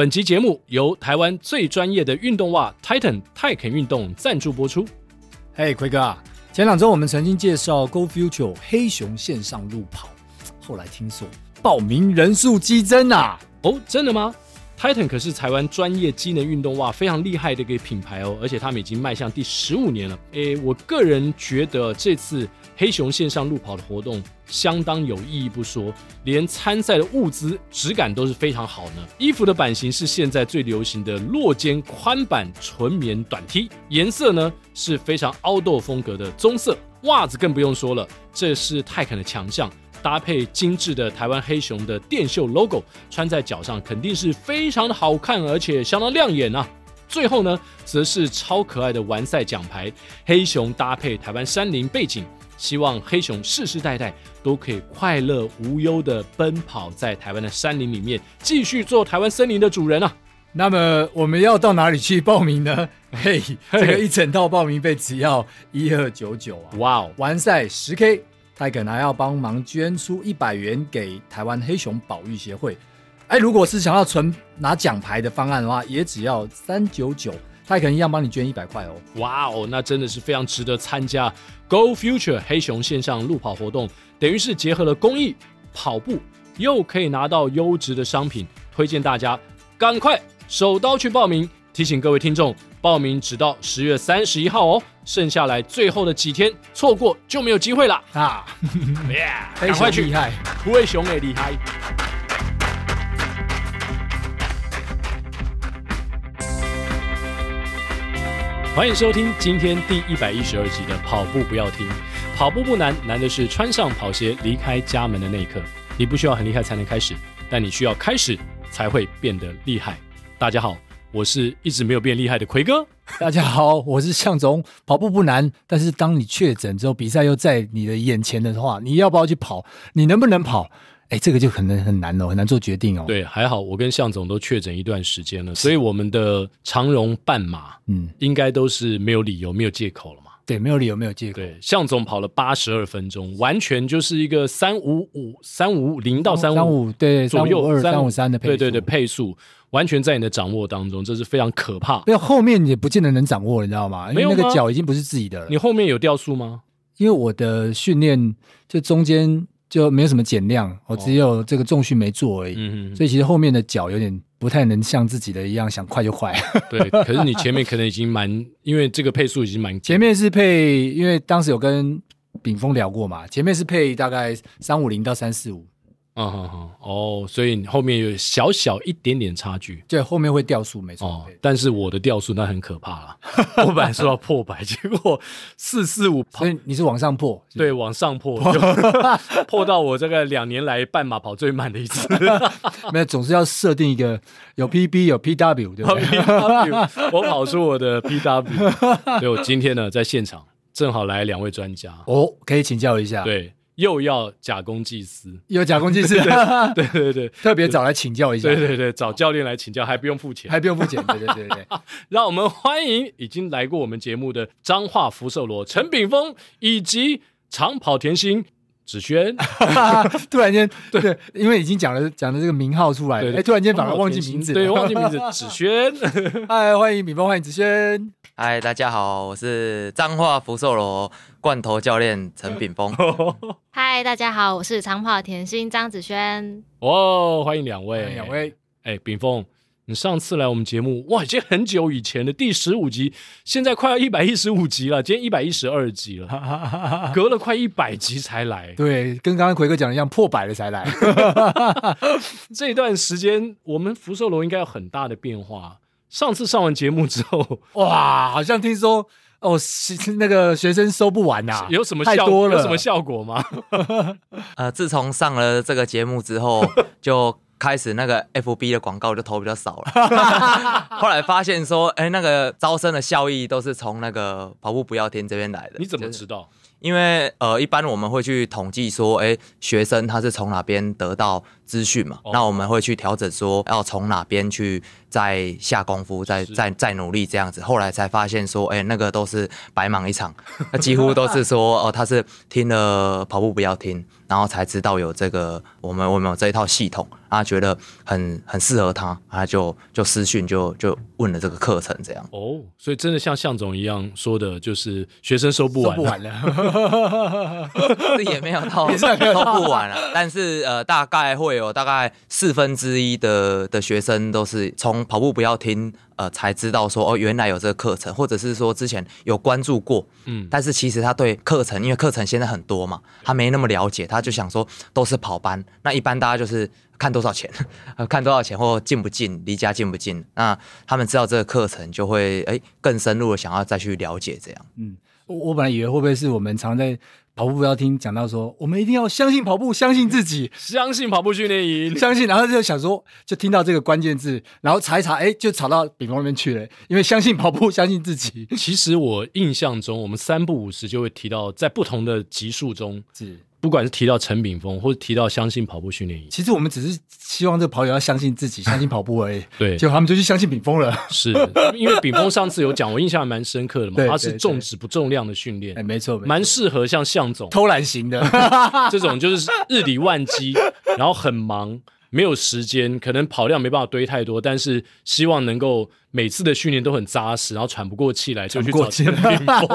本期节目由台湾最专业的运动袜 Titan 泰肯运动赞助播出。嘿，奎哥啊，前两周我们曾经介绍 Go Future 黑熊线上路跑，后来听说报名人数激增啊！哦，真的吗？Titan 可是台湾专业机能运动袜非常厉害的一个品牌哦，而且他们已经迈向第十五年了。诶，我个人觉得这次黑熊线上路跑的活动相当有意义不说，连参赛的物资质感都是非常好呢。衣服的版型是现在最流行的落肩宽版纯棉短 T，颜色呢是非常凹豆风格的棕色。袜子更不用说了，这是泰肯的强项。搭配精致的台湾黑熊的电绣 logo，穿在脚上肯定是非常的好看，而且相当亮眼啊！最后呢，则是超可爱的完赛奖牌，黑熊搭配台湾山林背景，希望黑熊世世代代都可以快乐无忧的奔跑在台湾的山林里面，继续做台湾森林的主人啊！那么我们要到哪里去报名呢？嘿，这个一整套报名费只要一二九九啊！哇哦，完赛十 K。泰肯还要帮忙捐出一百元给台湾黑熊保育协会。哎，如果是想要存拿奖牌的方案的话，也只要三九九，泰肯一样帮你捐一百块哦。哇哦，那真的是非常值得参加 Go Future 黑熊线上路跑活动，等于是结合了公益、跑步，又可以拿到优质的商品，推荐大家赶快手刀去报名。提醒各位听众，报名只到十月三十一号哦。剩下来最后的几天，错过就没有机会了啊！赶快去，厉害，灰熊也厉害。欢迎收听今天第一百一十二集的《跑步不要听》，跑步不难，难的是穿上跑鞋离开家门的那一刻。你不需要很厉害才能开始，但你需要开始才会变得厉害。大家好。我是一直没有变厉害的奎哥。大家好，我是向总。跑步不难，但是当你确诊之后，比赛又在你的眼前的话，你要不要去跑？你能不能跑？哎，这个就可能很难哦，很难做决定哦。对，还好我跟向总都确诊一段时间了，所以我们的长荣半马，嗯，应该都是没有理由、没有借口了嘛。对，没有理由，没有借口。对，向总跑了八十二分钟，完全就是一个三五五、三五零到三五五对左右，二三五三的配速，对对对，配速。完全在你的掌握当中，这是非常可怕。因为后面也不见得能掌握，你知道吗？因为那个脚已经不是自己的了。你后面有掉速吗？因为我的训练就中间就没有什么减量，我只有这个重训没做而已。嗯、所以其实后面的脚有点不太能像自己的一样想快就快。对，可是你前面可能已经蛮，因为这个配速已经蛮。前面是配，因为当时有跟炳峰聊过嘛，前面是配大概三五零到三四五。嗯哼哼，哦，所以你后面有小小一点点差距，对，后面会掉速，没错。哦，但是我的掉速那很可怕了，我本来说要破百，结果四四五，所以你是往上破，对，往上破，破到我这个两年来半马跑最慢的一次。没有，总是要设定一个有 PB 有 PW，对不对？PW，我跑出我的 PW，所以我今天呢在现场正好来两位专家，哦，可以请教一下，对。又要假公济私，又假公济私，对对。对，特别找来请教一下，对对对，找教练来请教，还不用付钱，还不用付钱，对对对对。让我们欢迎已经来过我们节目的彰化福寿螺陈炳锋，以及长跑甜心芷瑄。突然间，对对，因为已经讲了讲了这个名号出来了，哎，突然间反而忘记名字，对，忘记名字，子轩。嗨，欢迎炳锋，欢迎子轩。嗨，大家好，我是彰化福寿螺罐头教练陈炳峰。嗨，大家好，我是长跑甜心张子轩，哦，欢迎两位，两位。哎，炳锋，你上次来我们节目，哇，已经很久以前的第十五集，现在快要一百一十五集了，今天一百一十二集了，隔了快一百集才来。对，跟刚刚奎哥讲的一样，破百了才来。这段时间，我们福寿螺应该有很大的变化。上次上完节目之后，哇，好像听说哦，那个学生收不完呐、啊，有什么效太多了？有什么效果吗？呃，自从上了这个节目之后，就开始那个 FB 的广告就投比较少了。后来发现说，哎、欸，那个招生的效益都是从那个跑步不要听这边来的。你怎么知道？因为呃，一般我们会去统计说，哎，学生他是从哪边得到资讯嘛，哦、那我们会去调整说要从哪边去再下功夫，再再再努力这样子。后来才发现说，哎、欸，那个都是白忙一场，那几乎都是说哦，他是听了跑步不要听，然后才知道有这个我们我们有这一套系统，他觉得很很适合他，他就就私讯就就问了这个课程这样。哦，所以真的像向总一样说的，就是学生收不完，不完了，这也没有到 收不完了，但是呃，大概会有大概四分之一的的学生都是从跑步不要听。呃，才知道说哦，原来有这个课程，或者是说之前有关注过，嗯，但是其实他对课程，因为课程现在很多嘛，他没那么了解，他就想说都是跑班，那一般大家就是看多少钱，看多少钱或近不近，离家近不近，那他们知道这个课程就会哎更深入的想要再去了解这样，嗯，我我本来以为会不会是我们常在。跑步不要听讲到说，我们一定要相信跑步，相信自己，相信跑步训练营，相信。然后就想说，就听到这个关键字，然后查一查，哎，就查到炳锋那边去了。因为相信跑步，相信自己。其实我印象中，我们三不五时就会提到，在不同的集数中是。不管是提到陈炳峰，或者提到相信跑步训练营，其实我们只是希望这个跑友要相信自己，相信跑步而已。对，结果他们就去相信炳峰了。是，因为炳峰上次有讲，我印象还蛮深刻的嘛。他是重质不重量的训练，哎，没错，蛮适合像向总偷懒型的 这种，就是日理万机，然后很忙，没有时间，可能跑量没办法堆太多，但是希望能够每次的训练都很扎实，然后喘不过气来就去找陈炳锋。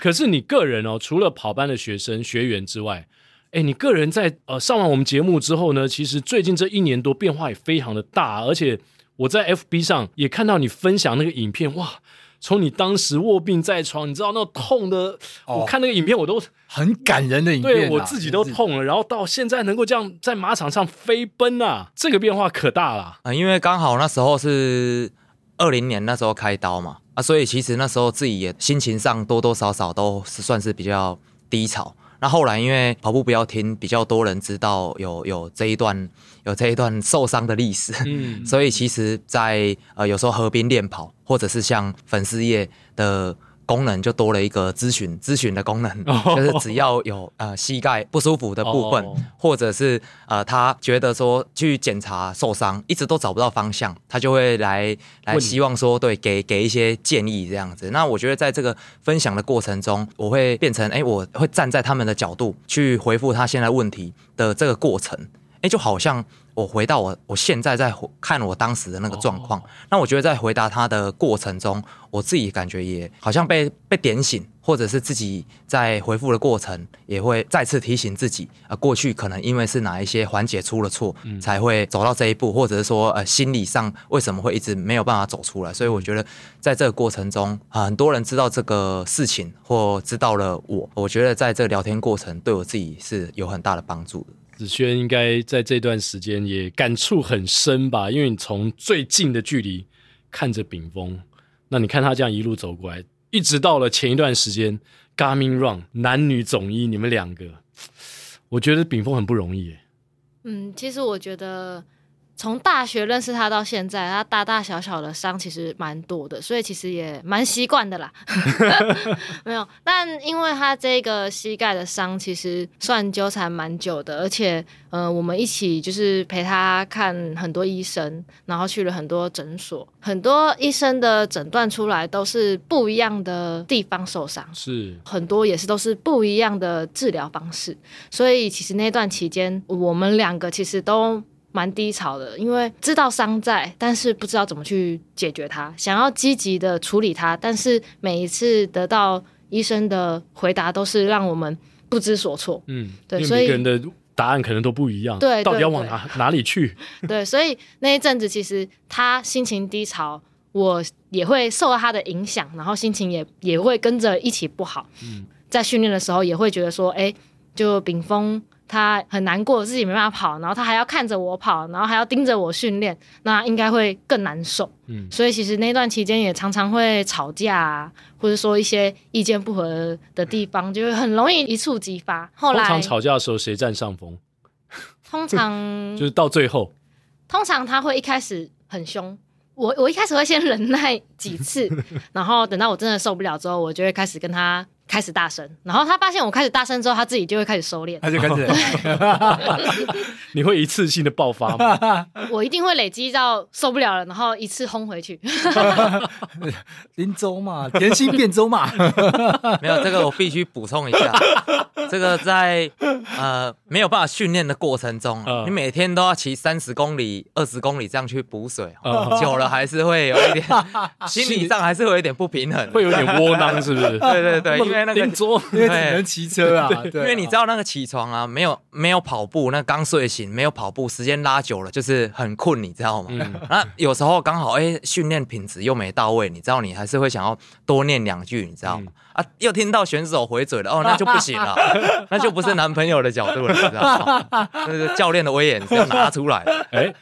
哎，可是你个人哦，除了跑班的学生学员之外，哎，你个人在呃上完我们节目之后呢，其实最近这一年多变化也非常的大，而且我在 FB 上也看到你分享那个影片，哇，从你当时卧病在床，你知道那痛的，哦、我看那个影片我都很感人的影片、啊，对我自己都痛了，然后到现在能够这样在马场上飞奔啊，这个变化可大了。啊、呃，因为刚好那时候是二零年那时候开刀嘛。啊，所以其实那时候自己也心情上多多少少都是算是比较低潮。那后来因为跑步不要停，比较多人知道有有这一段有这一段受伤的历史，嗯，所以其实在，在呃有时候河边练跑，或者是像粉丝业的。功能就多了一个咨询咨询的功能，oh. 就是只要有呃膝盖不舒服的部分，oh. 或者是呃他觉得说去检查受伤一直都找不到方向，他就会来来希望说对给给一些建议这样子。那我觉得在这个分享的过程中，我会变成哎、欸，我会站在他们的角度去回复他现在问题的这个过程，哎、欸，就好像。我回到我我现在在看我当时的那个状况，那我觉得在回答他的过程中，我自己感觉也好像被被点醒，或者是自己在回复的过程也会再次提醒自己，呃，过去可能因为是哪一些环节出了错，才会走到这一步，或者是说呃心理上为什么会一直没有办法走出来。所以我觉得在这个过程中，很多人知道这个事情或知道了我，我觉得在这个聊天过程对我自己是有很大的帮助的。子轩应该在这段时间也感触很深吧，因为你从最近的距离看着炳峰，那你看他这样一路走过来，一直到了前一段时间 g a m i n Run 男女总一，你们两个，我觉得炳峰很不容易。嗯，其实我觉得。从大学认识他到现在，他大大小小的伤其实蛮多的，所以其实也蛮习惯的啦。没有，但因为他这个膝盖的伤，其实算纠缠蛮久的，而且，呃，我们一起就是陪他看很多医生，然后去了很多诊所，很多医生的诊断出来都是不一样的地方受伤，是很多也是都是不一样的治疗方式，所以其实那段期间，我们两个其实都。蛮低潮的，因为知道伤在，但是不知道怎么去解决它。想要积极的处理它，但是每一次得到医生的回答都是让我们不知所措。嗯，对，所以每个人的答案可能都不一样。对，到底要往哪哪里去？对，所以那一阵子其实他心情低潮，我也会受到他的影响，然后心情也也会跟着一起不好。嗯，在训练的时候也会觉得说，哎，就炳锋。他很难过，自己没办法跑，然后他还要看着我跑，然后还要盯着我训练，那应该会更难受。嗯，所以其实那段期间也常常会吵架啊，或者说一些意见不合的地方，就会很容易一触即发。后来，通常吵架的时候谁占上风？通常 就是到最后，通常他会一开始很凶，我我一开始会先忍耐几次，然后等到我真的受不了之后，我就会开始跟他。开始大声，然后他发现我开始大声之后，他自己就会开始收敛，他就开始 你会一次性的爆发吗？我一定会累积到受不了了，然后一次轰回去。林州嘛，甜心变州嘛，没有这个我必须补充一下，这个在呃没有办法训练的过程中，嗯、你每天都要骑三十公里、二十公里这样去补水，嗯、久了还是会有一点心理上还是会有一点不平衡，会有点窝囊，是不是？对对对，因为那个林州 因为只能骑车啊，对因为你知道那个起床啊，没有没有跑步，那刚睡醒没有跑步，时间拉久了就是很困，你知道吗？嗯、那有时候刚好哎训练品质又没到位，你知道你还是会想要多念两句，你知道吗？嗯、啊，又听到选手回嘴了，哦，那就不行了，那就不是男朋友的角度了，你知道吗？那个教练的威严是要拿出来的。哎，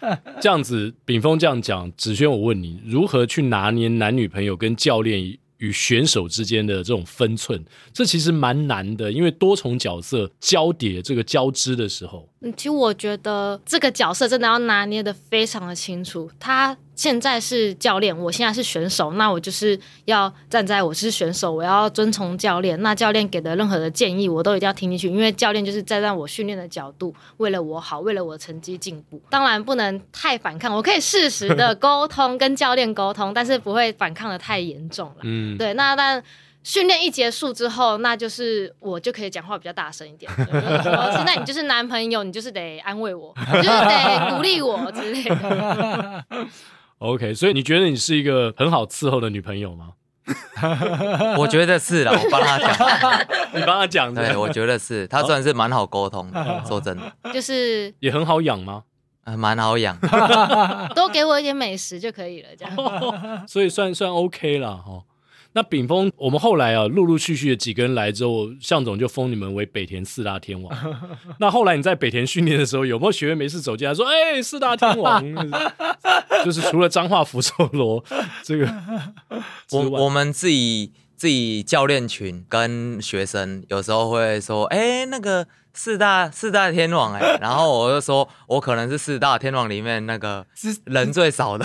这样子，秉峰这样讲，子轩，我问你，如何去拿捏男女朋友跟教练与选手之间的这种分寸，这其实蛮难的，因为多重角色交叠这个交织的时候，嗯，其实我觉得这个角色真的要拿捏的非常的清楚，他。现在是教练，我现在是选手，那我就是要站在我是选手，我要遵从教练。那教练给的任何的建议，我都一定要听进去，因为教练就是站在我训练的角度，为了我好，为了我的成绩进步。当然不能太反抗，我可以适时的沟通，跟教练沟通，但是不会反抗的太严重了。嗯，对。那但训练一结束之后，那就是我就可以讲话比较大声一点。现在你就是男朋友，你就是得安慰我，就是得鼓励我之类的。OK，所以你觉得你是一个很好伺候的女朋友吗？我觉得是啦，我帮他讲，你帮他讲的。对，我觉得是，他算是蛮好沟通 说真的。就是也很好养吗？嗯、蛮好养，多给我一点美食就可以了，这样。哦、所以算算 OK 了哈。那秉峰，我们后来啊，陆陆续续的几个人来之后，向总就封你们为北田四大天王。那后来你在北田训练的时候，有没有学员没事走进来说：“哎、欸，四大天王？”就是除了彰化福寿螺这个，我我们自己自己教练群跟学生有时候会说：“哎、欸，那个。”四大四大天王哎、欸，然后我就说，我可能是四大天王里面那个人最少的，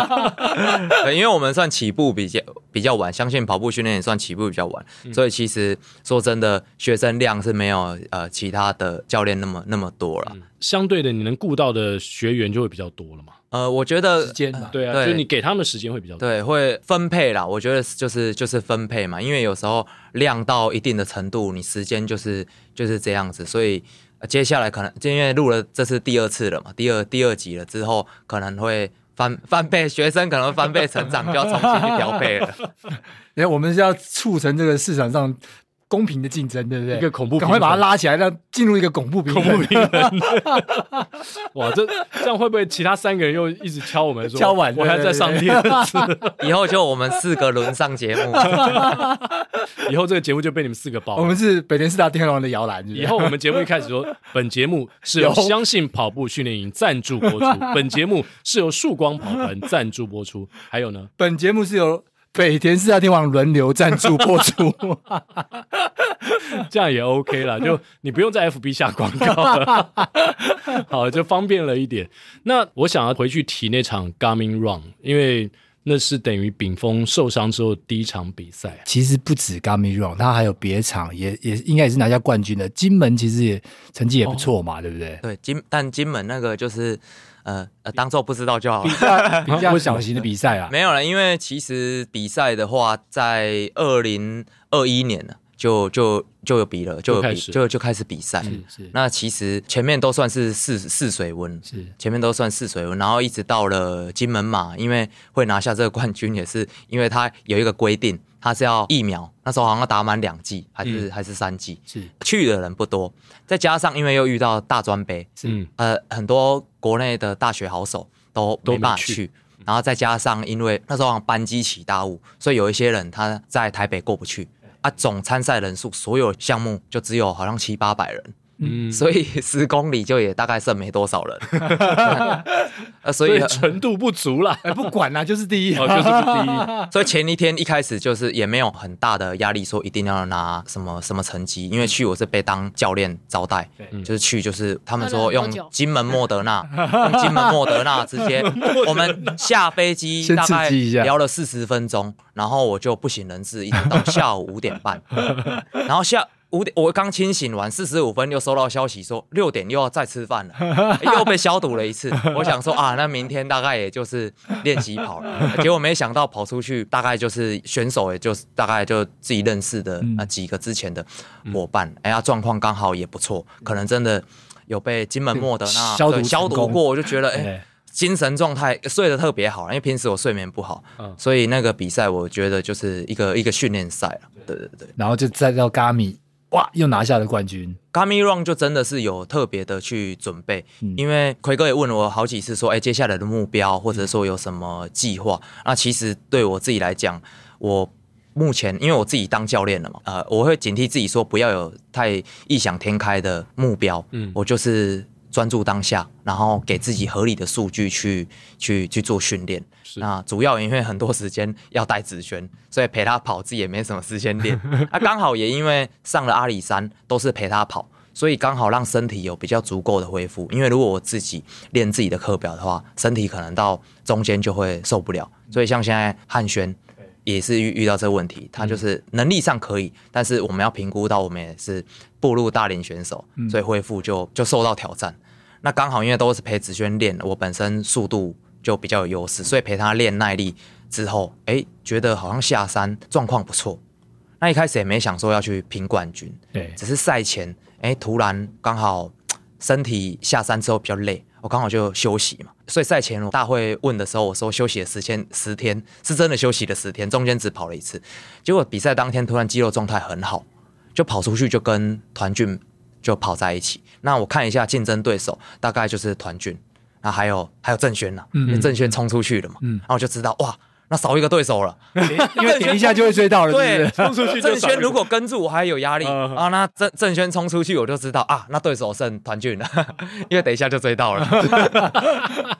对，因为我们算起步比较比较晚，相信跑步训练也算起步比较晚，嗯、所以其实说真的，学生量是没有呃其他的教练那么那么多了、嗯。相对的，你能顾到的学员就会比较多了嘛。呃，我觉得时间、呃、对啊，对就你给他们时间会比较多，对，会分配啦。我觉得就是就是分配嘛，因为有时候量到一定的程度，你时间就是就是这样子。所以、呃、接下来可能就因为录了这是第二次了嘛，第二第二集了之后，可能会翻翻倍，学生可能会翻倍成长，就要重新去调配了。因 为我们是要促成这个市场上。公平的竞争，对不对？一个恐怖，赶快把它拉起来，让进入一个恐怖平衡。恐怖平衡。哇，这这样会不会其他三个人又一直敲我们说？敲碗，我还在上电视。以后就我们四个轮上节目。以后这个节目就被你们四个包。我们是北田四大天王的摇篮。以后我们节目一开始说，本节目是由相信跑步训练营赞助播出。本节目是由曙光跑团赞助播出。还有呢，本节目是由。北田四大天王轮流赞助播出，这样也 OK 了，就你不用在 FB 下广告了，好，就方便了一点。那我想要回去提那场 Garmin Run，因为那是等于丙峰受伤之后第一场比赛。其实不止 Garmin Run，他还有别场，也也应该也是拿下冠军的。金门其实也成绩也不错嘛，哦、对不对？对，金但金门那个就是。呃呃，当做不知道就好了。比较小型的比赛啊，没有了，因为其实比赛的话，在二零二一年呢，就就就有比了，就有比，就就，就开始比赛。是是。那其实前面都算是试试水温，是前面都算试水温，然后一直到了金门马，因为会拿下这个冠军，也是因为他有一个规定。他是要疫苗，那时候好像要打满两剂，还是、嗯、还是三剂？是去的人不多，再加上因为又遇到大专杯，是呃很多国内的大学好手都没办法去，然后再加上因为那时候好像班机起大雾，所以有一些人他在台北过不去。啊。总参赛人数所有项目就只有好像七八百人，嗯，所以 十公里就也大概剩没多少人，呃，所以纯度不足了。哎，不管啦，就是第一，哦，就是第一。所以前一天一开始就是也没有很大的压力，说一定要拿什么什么成绩，因为去我是被当教练招待，就是去就是他们说用金门莫德纳，用金门莫德纳直接，我们下飞机大概聊了四十分钟，然后我就不省人事，一直到下午五点半，然后下。五点，我刚清醒完，四十五分又收到消息说六点又要再吃饭了，又被消毒了一次。我想说啊，那明天大概也就是练习跑了，结果没想到跑出去，大概就是选手，也就是大概就自己认识的那几个之前的伙伴，哎呀，状况刚好也不错，可能真的有被金门莫德那消毒消毒过，我就觉得哎，精神状态睡得特别好，因为平时我睡眠不好，所以那个比赛我觉得就是一个一个训练赛了，对对对，然后就再到咖米。哇！又拿下了冠军。Gummy Run 就真的是有特别的去准备，嗯、因为奎哥也问了我好几次，说：“哎、欸，接下来的目标，或者说有什么计划？”嗯、那其实对我自己来讲，我目前因为我自己当教练了嘛，呃，我会警惕自己说不要有太异想天开的目标。嗯，我就是。专注当下，然后给自己合理的数据去去去做训练。那主要因为很多时间要带子轩，所以陪他跑自己也没什么时间练。那、啊、刚好也因为上了阿里山都是陪他跑，所以刚好让身体有比较足够的恢复。因为如果我自己练自己的课表的话，身体可能到中间就会受不了。所以像现在汉轩也是遇遇到这个问题，他就是能力上可以，但是我们要评估到我们也是。步入大龄选手，所以恢复就就受到挑战。那刚好因为都是陪子轩练，我本身速度就比较有优势，所以陪他练耐力之后，哎、欸，觉得好像下山状况不错。那一开始也没想说要去拼冠军，对，只是赛前，哎、欸，突然刚好 身体下山之后比较累，我刚好就休息嘛。所以赛前我大会问的时候，我说休息了十天，十天是真的休息了十天，中间只跑了一次。结果比赛当天突然肌肉状态很好。就跑出去就跟团俊就跑在一起。那我看一下竞争对手，大概就是团俊，那还有还有郑轩呢，嗯，郑轩冲出去了嘛，嗯，然后我就知道哇，那少一个对手了，因为 点一下就会追到了，对，冲出去。郑轩如果跟住我还有压力啊，那郑郑轩冲出去我就知道啊，那对手剩团俊了，因为等一下就追到了。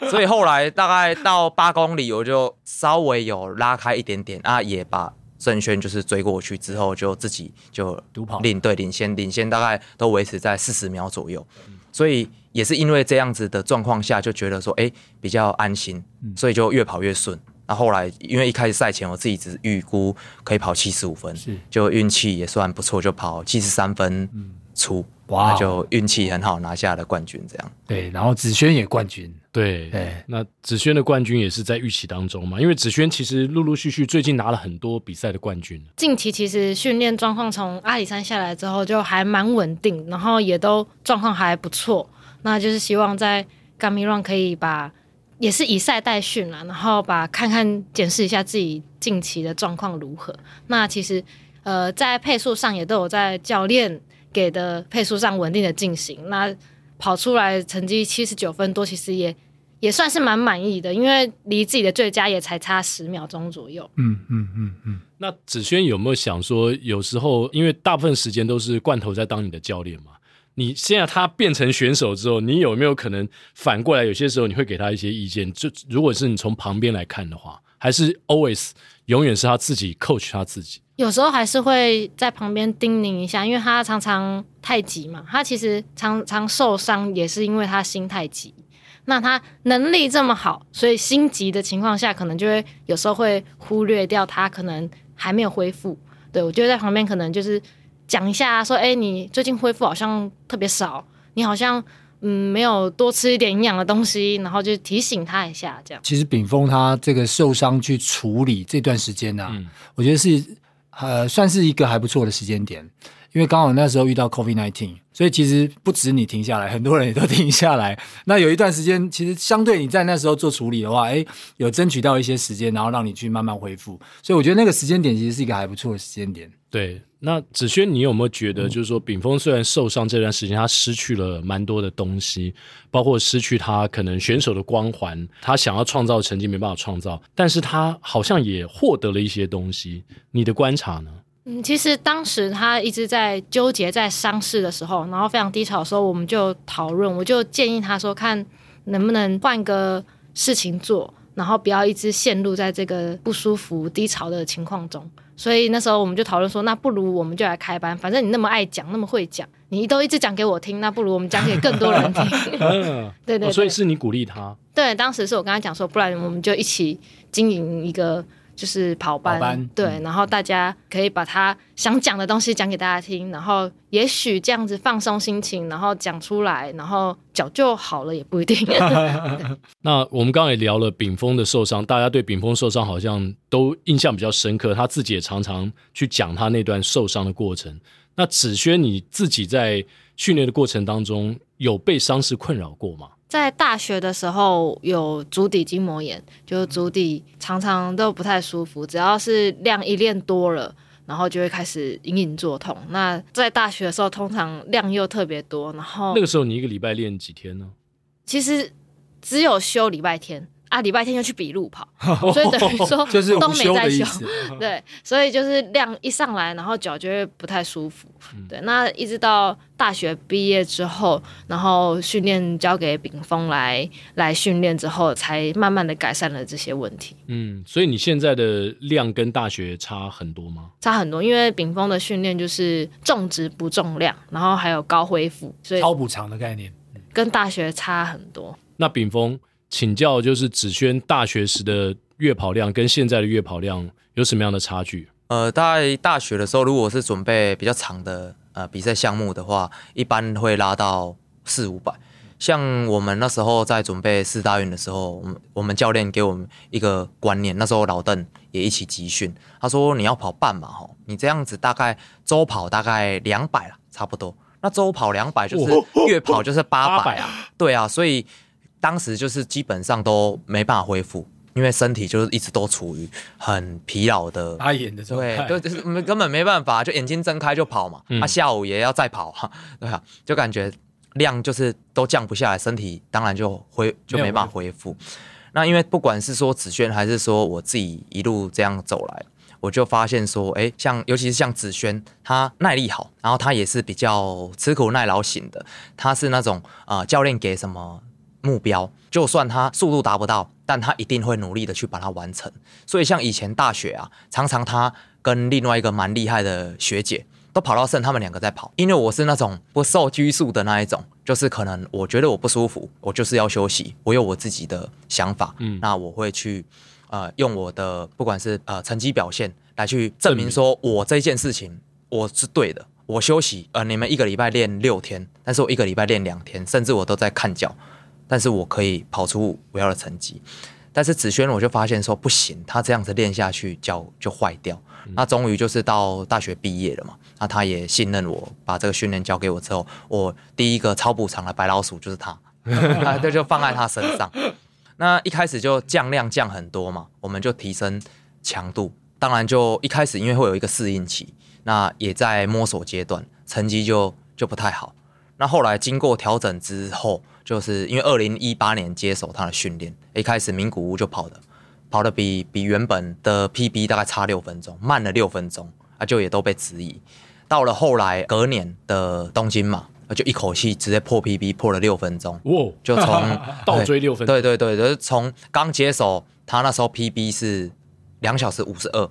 所以后来大概到八公里，我就稍微有拉开一点点啊，也把。郑轩就是追过去之后，就自己就领跑。对领先，领先大概都维持在四十秒左右，嗯、所以也是因为这样子的状况下，就觉得说，哎、欸，比较安心，所以就越跑越顺。那、嗯、后，后来因为一开始赛前我自己只预估可以跑七十五分，就运气也算不错，就跑七十三分出。嗯哇，就运气很好，拿下了冠军，这样。对，然后子萱也冠军。对对，那子萱的冠军也是在预期当中嘛，因为子萱其实陆陆续续最近拿了很多比赛的冠军。近期其实训练状况从阿里山下来之后就还蛮稳定，然后也都状况还不错。那就是希望在 Gummy Run 可以把，也是以赛代训啦，然后把看看检视一下自己近期的状况如何。那其实呃，在配速上也都有在教练。给的配速上稳定的进行，那跑出来成绩七十九分多，其实也也算是蛮满意的，因为离自己的最佳也才差十秒钟左右。嗯嗯嗯嗯。那子轩有没有想说，有时候因为大部分时间都是罐头在当你的教练嘛？你现在他变成选手之后，你有没有可能反过来，有些时候你会给他一些意见？就如果是你从旁边来看的话，还是 always 永远是他自己 coach 他自己？有时候还是会在旁边叮咛一下，因为他常常太急嘛。他其实常常受伤也是因为他心太急。那他能力这么好，所以心急的情况下，可能就会有时候会忽略掉他可能还没有恢复。对，我就在旁边可能就是讲一下，说：“哎，你最近恢复好像特别少，你好像嗯没有多吃一点营养的东西。”然后就提醒他一下，这样。其实炳峰他这个受伤去处理这段时间呢、啊，嗯、我觉得是。呃，算是一个还不错的时间点，因为刚好那时候遇到 COVID nineteen，所以其实不止你停下来，很多人也都 停下来。那有一段时间，其实相对你在那时候做处理的话，哎，有争取到一些时间，然后让你去慢慢恢复。所以我觉得那个时间点其实是一个还不错的时间点。对，那子轩，你有没有觉得，就是说，炳峰虽然受伤这段时间，他失去了蛮多的东西，包括失去他可能选手的光环，他想要创造的成绩没办法创造，但是他好像也获得了一些东西。你的观察呢？嗯，其实当时他一直在纠结在伤势的时候，然后非常低潮的时候，我们就讨论，我就建议他说，看能不能换个事情做，然后不要一直陷入在这个不舒服、低潮的情况中。所以那时候我们就讨论说，那不如我们就来开班，反正你那么爱讲，那么会讲，你都一直讲给我听，那不如我们讲给更多人听。对，对对，所以是你鼓励他。对，当时是我跟他讲说，不然我们就一起经营一个。就是跑班，跑班对，然后大家可以把他想讲的东西讲给大家听，然后也许这样子放松心情，然后讲出来，然后脚就好了，也不一定。那我们刚刚也聊了丙峰的受伤，大家对丙峰受伤好像都印象比较深刻，他自己也常常去讲他那段受伤的过程。那子轩你自己在训练的过程当中有被伤势困扰过吗？在大学的时候有足底筋膜炎，就是足底常常都不太舒服，只要是量一练多了，然后就会开始隐隐作痛。那在大学的时候，通常量又特别多，然后那个时候你一个礼拜练几天呢？其实只有休礼拜天。啊，礼拜天又去比路跑，所以等于说 都没在休。对，所以就是量一上来，然后脚就会不太舒服。嗯、对，那一直到大学毕业之后，然后训练交给炳峰来来训练之后，才慢慢的改善了这些问题。嗯，所以你现在的量跟大学差很多吗？差很多，因为炳峰的训练就是重质不重量，然后还有高恢复，所以超补偿的概念，跟大学差很多。那秉丰。请教就是子轩大学时的月跑量跟现在的月跑量有什么样的差距？呃，在大学的时候，如果是准备比较长的呃比赛项目的话，一般会拉到四五百。像我们那时候在准备四大运的时候，我们我们教练给我们一个观念，那时候老邓也一起集训，他说你要跑半马哈，你这样子大概周跑大概两百了，差不多。那周跑两百就是月跑就是八百啊，对啊，所以。当时就是基本上都没办法恢复，因为身体就是一直都处于很疲劳的发炎的状态，对，就是根本没办法，就眼睛睁开就跑嘛。他、嗯啊、下午也要再跑哈，对啊，就感觉量就是都降不下来，身体当然就恢就没办法恢复。那因为不管是说紫萱还是说我自己一路这样走来，我就发现说，哎，像尤其是像紫萱，她耐力好，然后她也是比较吃苦耐劳型的，她是那种啊、呃、教练给什么。目标，就算他速度达不到，但他一定会努力的去把它完成。所以像以前大学啊，常常他跟另外一个蛮厉害的学姐都跑到剩他们两个在跑。因为我是那种不受拘束的那一种，就是可能我觉得我不舒服，我就是要休息，我有我自己的想法。嗯，那我会去呃用我的不管是呃成绩表现来去证明说我这件事情我是对的。我休息，呃，你们一个礼拜练六天，但是我一个礼拜练两天，甚至我都在看脚。但是我可以跑出我要的成绩，但是子轩我就发现说不行，他这样子练下去脚就坏掉。嗯、那终于就是到大学毕业了嘛，那他也信任我，把这个训练交给我之后，我第一个超补偿的白老鼠就是他，那就就放在他身上。那一开始就降量降很多嘛，我们就提升强度，当然就一开始因为会有一个适应期，那也在摸索阶段，成绩就就不太好。那后来经过调整之后，就是因为二零一八年接手他的训练，一开始名古屋就跑的，跑的比比原本的 PB 大概差六分钟，慢了六分钟，啊就也都被质疑。到了后来隔年的东京嘛，就一口气直接破 PB，破了六分钟，哇就从 倒追六分钟，对对对，就是从刚接手他那时候 PB 是两小时五十二。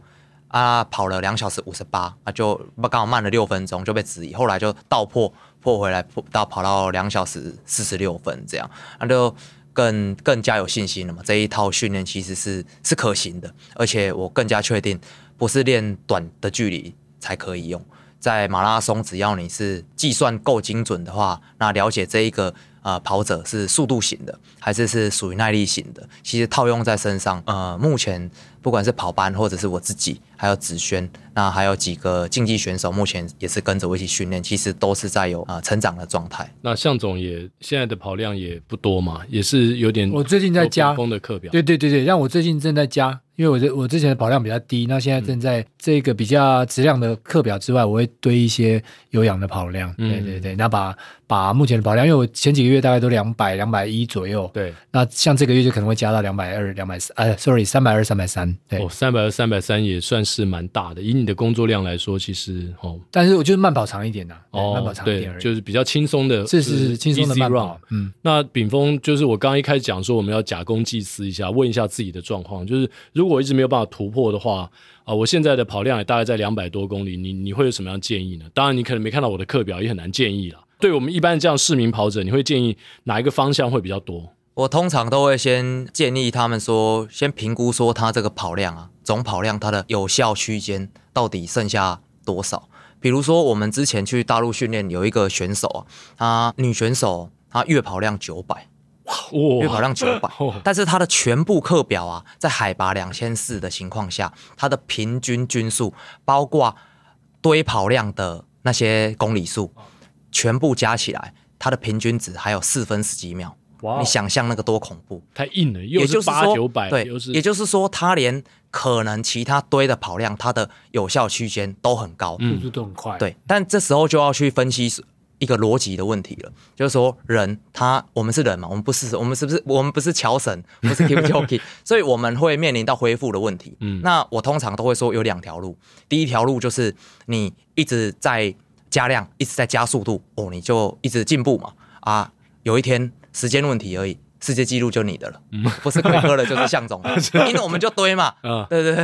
啊，跑了两小时五十八，啊，就刚好慢了六分钟，就被质疑。后来就倒破破回来，破到跑到两小时四十六分这样，那就更更加有信心了嘛。这一套训练其实是是可行的，而且我更加确定，不是练短的距离才可以用。在马拉松，只要你是计算够精准的话，那了解这一个。呃，跑者是速度型的，还是是属于耐力型的？其实套用在身上，呃，目前不管是跑班或者是我自己，还有子轩，那还有几个竞技选手，目前也是跟着我一起训练，其实都是在有呃成长的状态。那向总也现在的跑量也不多嘛，也是有点。我最近在加风的课表，对对对对，让我最近正在加，因为我这我之前的跑量比较低，那现在正在这个比较质量的课表之外，我会堆一些有氧的跑量。嗯、对对对，那把把目前的跑量，因为我前几个月大概都两百两百一左右。对，那像这个月就可能会加到两百二、两百三，哎，sorry，三百二、三百三。对，哦，三百二、三百三也算是蛮大的。以你的工作量来说，其实哦，但是我就是慢跑长一点呐、啊，哦，慢跑长一点而已，就是比较轻松的，这是是轻松的慢跑。嗯，那炳峰就是我刚刚一开始讲说，我们要假公济私一下，问一下自己的状况，就是如果如果一直没有办法突破的话，啊、我现在的跑量也大概在两百多公里，你你会有什么样建议呢？当然，你可能没看到我的课表，也很难建议了。对我们一般这样市民跑者，你会建议哪一个方向会比较多？我通常都会先建议他们说，先评估说他这个跑量啊，总跑量它的有效区间到底剩下多少。比如说，我们之前去大陆训练，有一个选手啊，她女选手，她月跑量九百。月跑量九百，但是它的全部课表啊，在海拔两千四的情况下，它的平均均数，包括堆跑量的那些公里数，全部加起来，它的平均值还有四分十几秒。哇！你想象那个多恐怖？太硬了，又是八九百，对，也就是说，它连可能其他堆的跑量，它的有效区间都很高，速度都很快。对，但这时候就要去分析。一个逻辑的问题了，就是说人他我们是人嘛，我们不是我们是不是我们不是乔神，不是 k i p c h o k e 所以我们会面临到恢复的问题。嗯，那我通常都会说有两条路，第一条路就是你一直在加量，一直在加速度，哦，你就一直进步嘛。啊，有一天时间问题而已，世界纪录就你的了，嗯、不是奎哥的，就是向总，因为我们就堆嘛。嗯，对对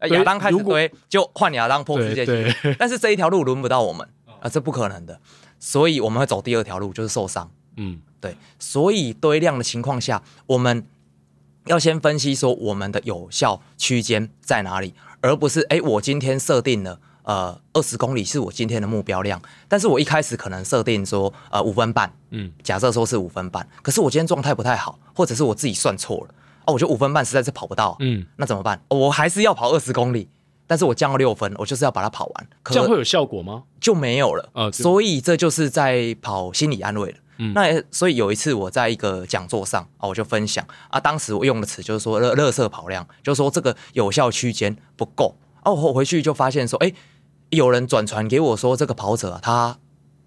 对，亚当开始堆，就换亚当破世界纪录，但是这一条路轮不到我们啊，这不可能的。所以我们会走第二条路，就是受伤。嗯，对。所以堆量的情况下，我们要先分析说我们的有效区间在哪里，而不是哎，我今天设定了呃二十公里是我今天的目标量，但是我一开始可能设定说呃五分半，嗯，假设说是五分半，可是我今天状态不太好，或者是我自己算错了，哦，我觉得五分半实在是跑不到，嗯，那怎么办？我还是要跑二十公里。但是我降了六分，我就是要把它跑完。可这样会有效果吗？就没有了。啊，所以这就是在跑心理安慰了。嗯，那所以有一次我在一个讲座上啊，我就分享啊，当时我用的词就是说“乐乐色跑量”，就是说这个有效区间不够。哦，我回去就发现说，哎，有人转传给我说这个跑者啊，他。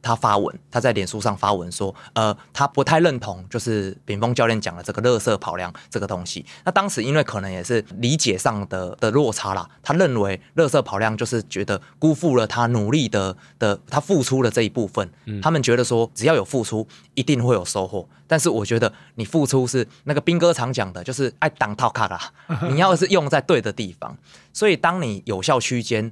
他发文，他在脸书上发文说，呃，他不太认同，就是秉峰教练讲的这个垃圾跑量这个东西。那当时因为可能也是理解上的的落差啦，他认为垃圾跑量就是觉得辜负了他努力的的他付出的这一部分。他们觉得说只要有付出，一定会有收获。但是我觉得你付出是那个兵哥常讲的，就是爱挡套卡啦，你要是用在对的地方，所以当你有效区间。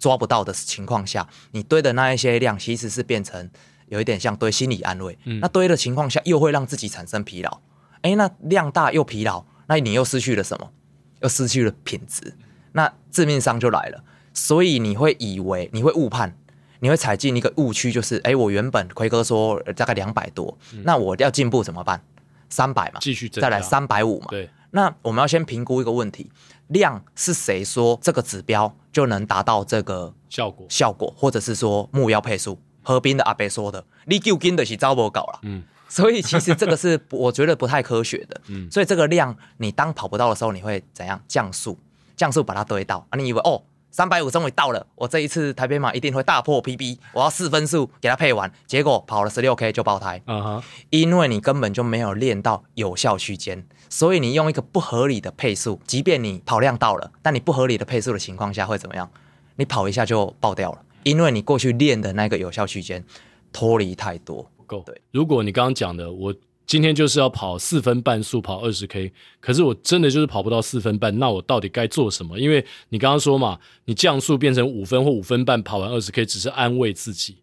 抓不到的情况下，你堆的那一些量其实是变成有一点像堆心理安慰。嗯、那堆的情况下又会让自己产生疲劳。哎，那量大又疲劳，那你又失去了什么？又失去了品质。那致命伤就来了。所以你会以为你会误判，你会踩进一个误区，就是哎，我原本奎哥说大概两百多，嗯、那我要进步怎么办？三百嘛，继续再来三百五嘛。对。那我们要先评估一个问题。量是谁说这个指标就能达到这个效果？效果，或者是说目标配速？何斌的阿伯说的，你究竟的是招不搞了。嗯，所以其实这个是我觉得不太科学的。嗯，所以这个量你当跑不到的时候，你会怎样降速？降速把它堆到啊？你以为哦，三百五终于到了，我这一次台北马一定会大破 PB，我要四分速给它配完，结果跑了十六 K 就爆胎。嗯哼，因为你根本就没有练到有效区间。所以你用一个不合理的配速，即便你跑量到了，但你不合理的配速的情况下会怎么样？你跑一下就爆掉了，因为你过去练的那个有效区间脱离太多不够。对，如果你刚刚讲的，我今天就是要跑四分半速跑二十 K，可是我真的就是跑不到四分半，那我到底该做什么？因为你刚刚说嘛，你降速变成五分或五分半跑完二十 K，只是安慰自己。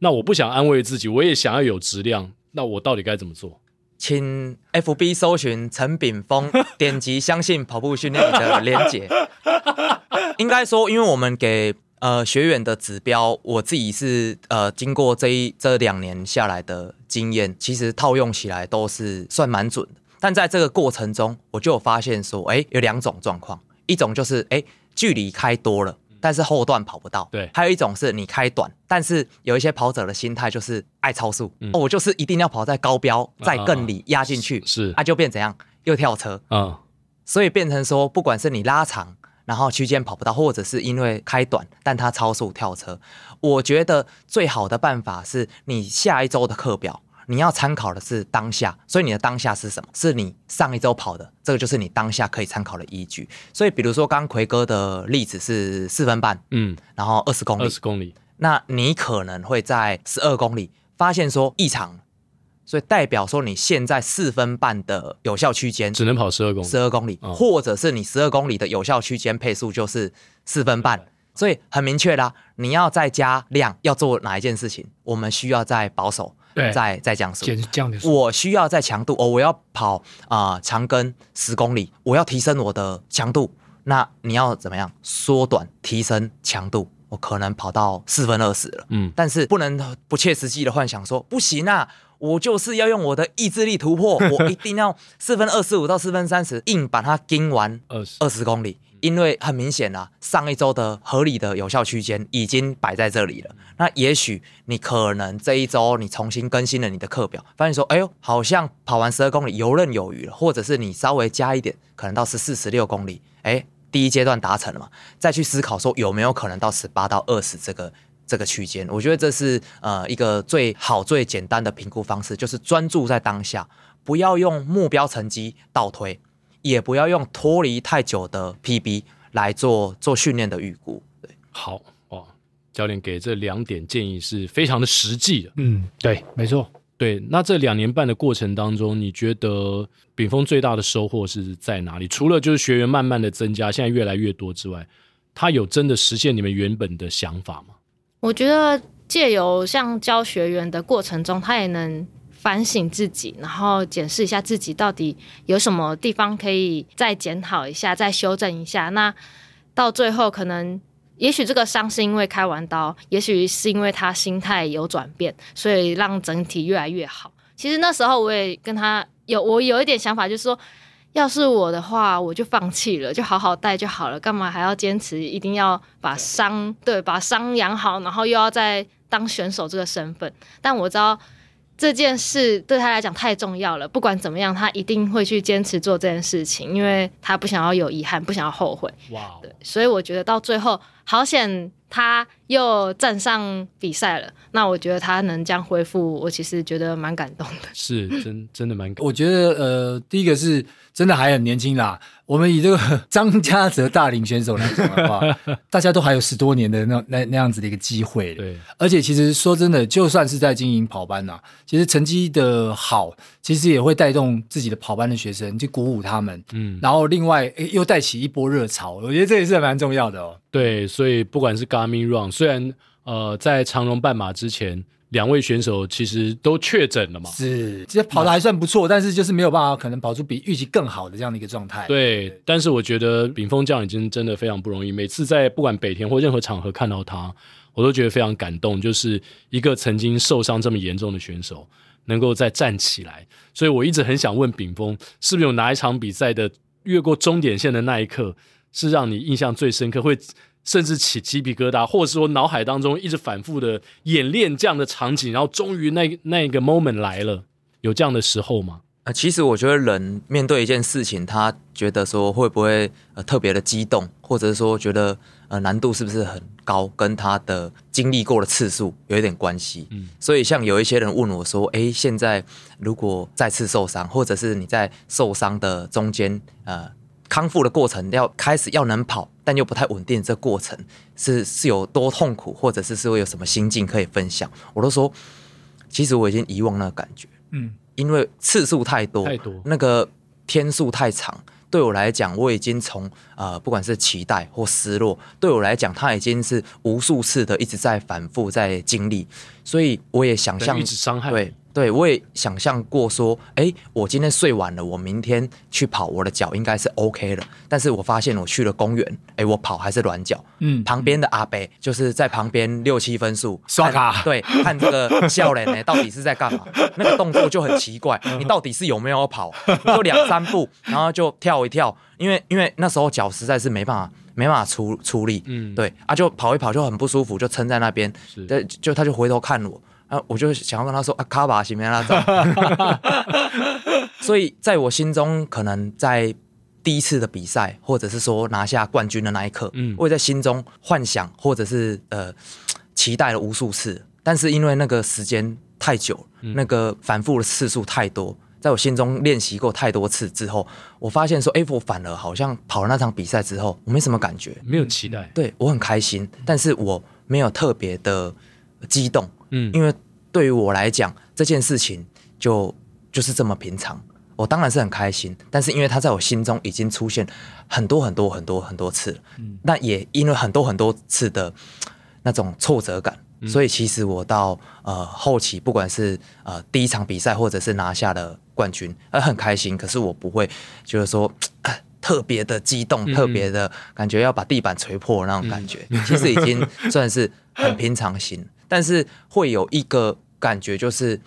那我不想安慰自己，我也想要有质量，那我到底该怎么做？请 FB 搜寻陈秉峰，点击相信跑步训练的连结。应该说，因为我们给呃学员的指标，我自己是呃经过这一这两年下来的经验，其实套用起来都是算蛮准的。但在这个过程中，我就有发现说，哎，有两种状况，一种就是哎距离开多了。但是后段跑不到，对，还有一种是你开短，但是有一些跑者的心态就是爱超速，嗯、哦，我就是一定要跑在高标，在更里压进去，是，啊，就变怎样，又跳车，啊，所以变成说，不管是你拉长，然后区间跑不到，或者是因为开短，但它超速跳车，我觉得最好的办法是你下一周的课表，你要参考的是当下。所以你的当下是什么？是你上一周跑的，这个就是你当下可以参考的依据。所以，比如说刚刚魁哥的例子是四分半，嗯，然后二十公里，二十公里，那你可能会在十二公里发现说异常。所以代表说你现在四分半的有效区间只能跑十二公里，十二公里，或者是你十二公里的有效区间配速就是四分半，所以很明确啦，你要再加量要做哪一件事情？我们需要再保守，再再降速，降速。我需要在强度哦，我要跑啊、呃、长跟十公里，我要提升我的强度，那你要怎么样？缩短提升强度，我可能跑到四分二十了，嗯，但是不能不切实际的幻想说不行啊。我就是要用我的意志力突破，我一定要四分二十五到四分三十，硬把它盯完二十二十公里，因为很明显啊，上一周的合理的有效区间已经摆在这里了。那也许你可能这一周你重新更新了你的课表，发现说，哎呦，好像跑完十二公里游刃有余了，或者是你稍微加一点，可能到十四、十六公里，哎，第一阶段达成了嘛，再去思考说有没有可能到十八到二十这个。这个区间，我觉得这是呃一个最好最简单的评估方式，就是专注在当下，不要用目标成绩倒推，也不要用脱离太久的 PB 来做做训练的预估。对，好哇，教练给这两点建议是非常的实际的。嗯，对，没错。对，那这两年半的过程当中，你觉得炳峰最大的收获是在哪里？除了就是学员慢慢的增加，现在越来越多之外，他有真的实现你们原本的想法吗？我觉得借由像教学员的过程中，他也能反省自己，然后检视一下自己到底有什么地方可以再检讨一下、再修正一下。那到最后，可能也许这个伤是因为开完刀，也许是因为他心态有转变，所以让整体越来越好。其实那时候我也跟他有我有一点想法，就是说。要是我的话，我就放弃了，就好好带就好了，干嘛还要坚持一定要把伤对把伤养好，然后又要再当选手这个身份？但我知道这件事对他来讲太重要了，不管怎么样，他一定会去坚持做这件事情，因为他不想要有遗憾，不想要后悔。哇对，所以我觉得到最后好险。他又站上比赛了，那我觉得他能这样恢复，我其实觉得蛮感动的。是真真的蛮感动。我觉得呃，第一个是真的还很年轻啦。我们以这个 张家泽大龄选手来讲的话，大家都还有十多年的那那那样子的一个机会。对，而且其实说真的，就算是在经营跑班呐、啊，其实成绩的好，其实也会带动自己的跑班的学生去鼓舞他们。嗯，然后另外又带起一波热潮，我觉得这也是蛮重要的哦。对，所以不管是 Garmin Run，虽然呃在长荣半马之前。两位选手其实都确诊了嘛？是，其实跑的还算不错，嗯、但是就是没有办法，可能跑出比预期更好的这样的一个状态。对，对但是我觉得秉峰这样已经真的非常不容易。每次在不管北田或任何场合看到他，我都觉得非常感动。就是一个曾经受伤这么严重的选手，能够再站起来。所以我一直很想问秉峰，是不是有哪一场比赛的越过终点线的那一刻，是让你印象最深刻？会。甚至起鸡皮疙瘩，或者是说脑海当中一直反复的演练这样的场景，然后终于那那个 moment 来了，有这样的时候吗？呃，其实我觉得人面对一件事情，他觉得说会不会呃特别的激动，或者是说觉得呃难度是不是很高，跟他的经历过的次数有一点关系。嗯，所以像有一些人问我说，哎，现在如果再次受伤，或者是你在受伤的中间，呃。康复的过程要开始要能跑，但又不太稳定，这过程是是有多痛苦，或者是是会有什么心境可以分享？我都说，其实我已经遗忘那个感觉，嗯，因为次数太多，太多，那个天数太长，对我来讲，我已经从呃，不管是期待或失落，对我来讲，它已经是无数次的一直在反复在经历，所以我也想象，一直伤害，对。对，我也想象过说，哎，我今天睡晚了，我明天去跑，我的脚应该是 OK 的。但是我发现我去了公园，哎，我跑还是软脚。嗯，旁边的阿伯就是在旁边六七分数刷卡，对，看这个笑脸呢，到底是在干嘛？那个动作就很奇怪，你到底是有没有跑？就两三步，然后就跳一跳，因为因为那时候脚实在是没办法没办法出出力。嗯，对啊，就跑一跑就很不舒服，就撑在那边。是，就就他就回头看我。啊，我就想要跟他说啊，卡巴行没那种，所以在我心中，可能在第一次的比赛，或者是说拿下冠军的那一刻，嗯我也在心中幻想，或者是呃期待了无数次。但是因为那个时间太久，嗯那个反复的次数太多，在我心中练习过太多次之后，我发现说，哎，我反而好像跑了那场比赛之后，我没什么感觉。没有期待，对我很开心，但是我没有特别的激动，嗯，因为对于我来讲，这件事情就就是这么平常。我当然是很开心，但是因为他在我心中已经出现很多很多很多很多次了，嗯，那也因为很多很多次的那种挫折感，所以其实我到呃后期，不管是呃第一场比赛，或者是拿下了冠军，呃很开心，可是我不会就是说。呃特别的激动，特别的感觉要把地板锤破那种感觉，其实已经算是很平常心，但是会有一个感觉，就是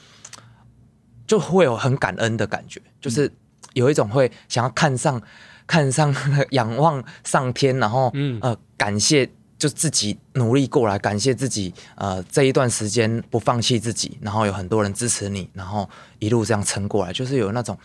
就会有很感恩的感觉，就是有一种会想要看上、看上、仰望上天，然后呃感谢就自己努力过来，感谢自己呃这一段时间不放弃自己，然后有很多人支持你，然后一路这样撑过来，就是有那种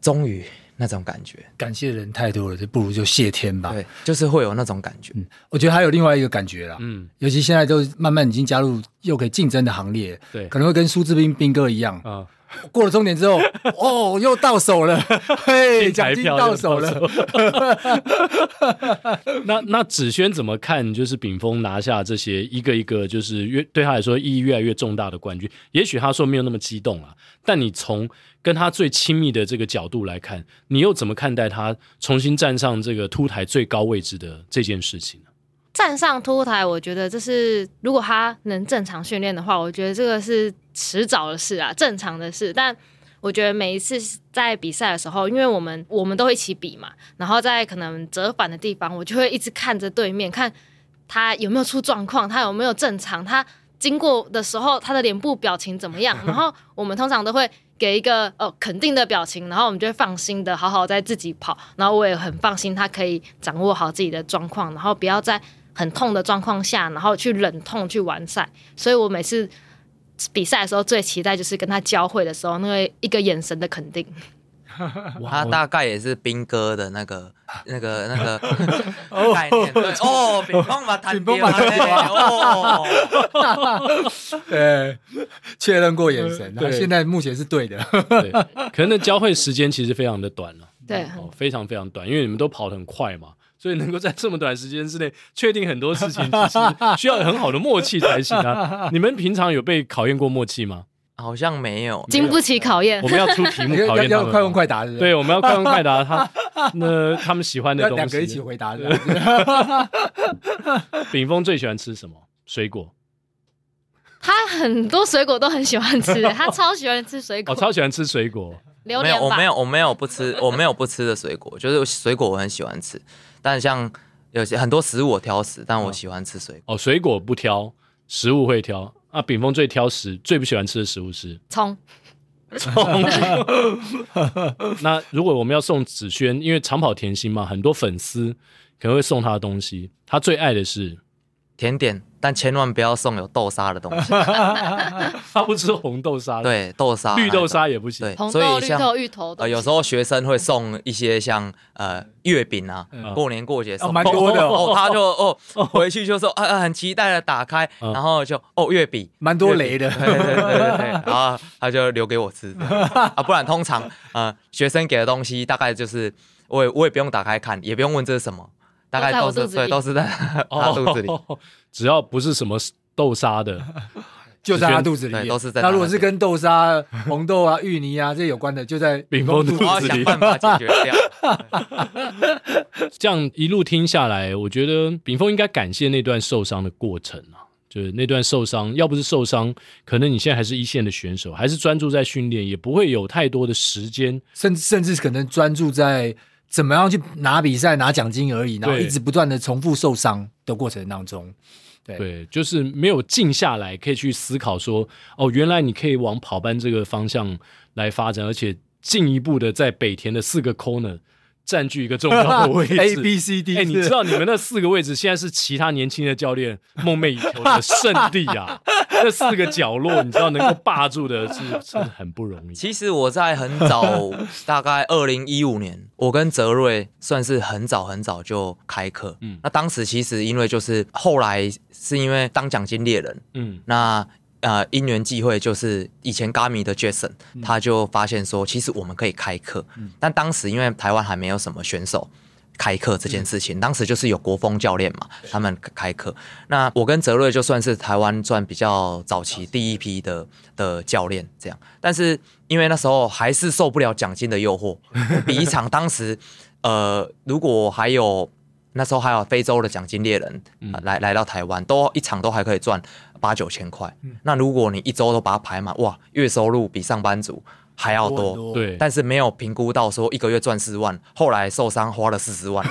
终于。那种感觉，感谢的人太多了，就不如就谢天吧。对，就是会有那种感觉。嗯，我觉得还有另外一个感觉啦。嗯，尤其现在都慢慢已经加入又可以竞争的行列，对，可能会跟苏志斌斌哥一样啊。过了终点之后，哦，又到手了，嘿，奖金到手了。那那子轩怎么看？就是秉峰拿下这些一个一个，就是越对他来说意义越来越重大的冠军。也许他说没有那么激动啊，但你从跟他最亲密的这个角度来看，你又怎么看待他重新站上这个凸台最高位置的这件事情呢？站上凸台，我觉得这是如果他能正常训练的话，我觉得这个是迟早的事啊，正常的事。但我觉得每一次在比赛的时候，因为我们我们都会一起比嘛，然后在可能折返的地方，我就会一直看着对面，看他有没有出状况，他有没有正常，他经过的时候他的脸部表情怎么样。然后我们通常都会给一个哦肯定的表情，然后我们就会放心的好好在自己跑，然后我也很放心他可以掌握好自己的状况，然后不要在。很痛的状况下，然后去忍痛去完赛，所以我每次比赛的时候最期待就是跟他交汇的时候，那个一个眼神的肯定。他大概也是兵哥的那个、那个、那个概念。对哦，秉丰嘛，秉丰嘛，哦，对，确认过眼神，对，现在目前是对的。对，可能交会时间其实非常的短了，对，哦，非常非常短，因为你们都跑得很快嘛。所以能够在这么短时间之内确定很多事情，其实需要很好的默契才行啊！你们平常有被考验过默契吗？好像没有，经不起考验。我们要出题目 考验他们，要快问快答是是？对，我们要快问快答。他 那他们喜欢的东西，两个一起回答是。秉峰最喜欢吃什么水果？他很多水果都很喜欢吃，他超喜欢吃水果。我超喜欢吃水果。榴莲没有，我没有，我没有不吃，我没有不吃的水果，就是水果我很喜欢吃。但像有些很多食物我挑食，但我喜欢吃水果。哦，水果不挑，食物会挑。啊，炳峰最挑食，最不喜欢吃的食物是葱。葱。那如果我们要送子轩，因为长跑甜心嘛，很多粉丝可能会送他的东西，他最爱的是甜点，但千万不要送有豆沙的东西。他不吃红豆沙，对，豆沙、绿豆沙也不行。对，红豆、绿豆、芋头。呃，有时候学生会送一些像呃月饼啊，过年过节送，蛮多的哦。他就哦回去就说啊，很期待的打开，然后就哦月饼，蛮多雷的。对对对对，然后他就留给我吃 啊，不然通常呃学生给的东西大概就是我也我也不用打开看，也不用问这是什么。大概都是对，都是在 他肚子里。哦、只要不是什么豆沙的，就在他肚子里面。都是在。那如果是跟豆沙、红豆啊、芋泥啊这些有关的，就在秉丰肚子里。想办法解决掉。这样一路听下来，我觉得秉峰应该感谢那段受伤的过程啊，就是那段受伤，要不是受伤，可能你现在还是一线的选手，还是专注在训练，也不会有太多的时间，甚至甚至可能专注在。怎么样去拿比赛拿奖金而已，然后一直不断的重复受伤的过程当中，对，就是没有静下来，可以去思考说，哦，原来你可以往跑班这个方向来发展，而且进一步的在北田的四个 corner 占据一个重要的位置。A B C D，哎、欸，你知道你们那四个位置现在是其他年轻的教练梦寐以求的圣地啊！那四个角落，你知道能够霸住的是是很不容易。其实我在很早，大概二零一五年，我跟泽瑞算是很早很早就开课。嗯，那当时其实因为就是后来是因为当奖金猎人，嗯，那。呃，因缘际会，就是以前 Gami 的 Jason，嗯、他就发现说，其实我们可以开课。嗯、但当时因为台湾还没有什么选手开课这件事情，嗯、当时就是有国风教练嘛，他们开课。那我跟泽瑞就算是台湾算比较早期第一批的的教练这样。但是因为那时候还是受不了奖金的诱惑，比一场当时呃，如果还有那时候还有非洲的奖金猎人、呃、来来到台湾，都一场都还可以赚。八九千块，嗯、那如果你一周都把它排满，哇，月收入比上班族还要多，多。对，但是没有评估到说一个月赚四万，后来受伤花了四十万，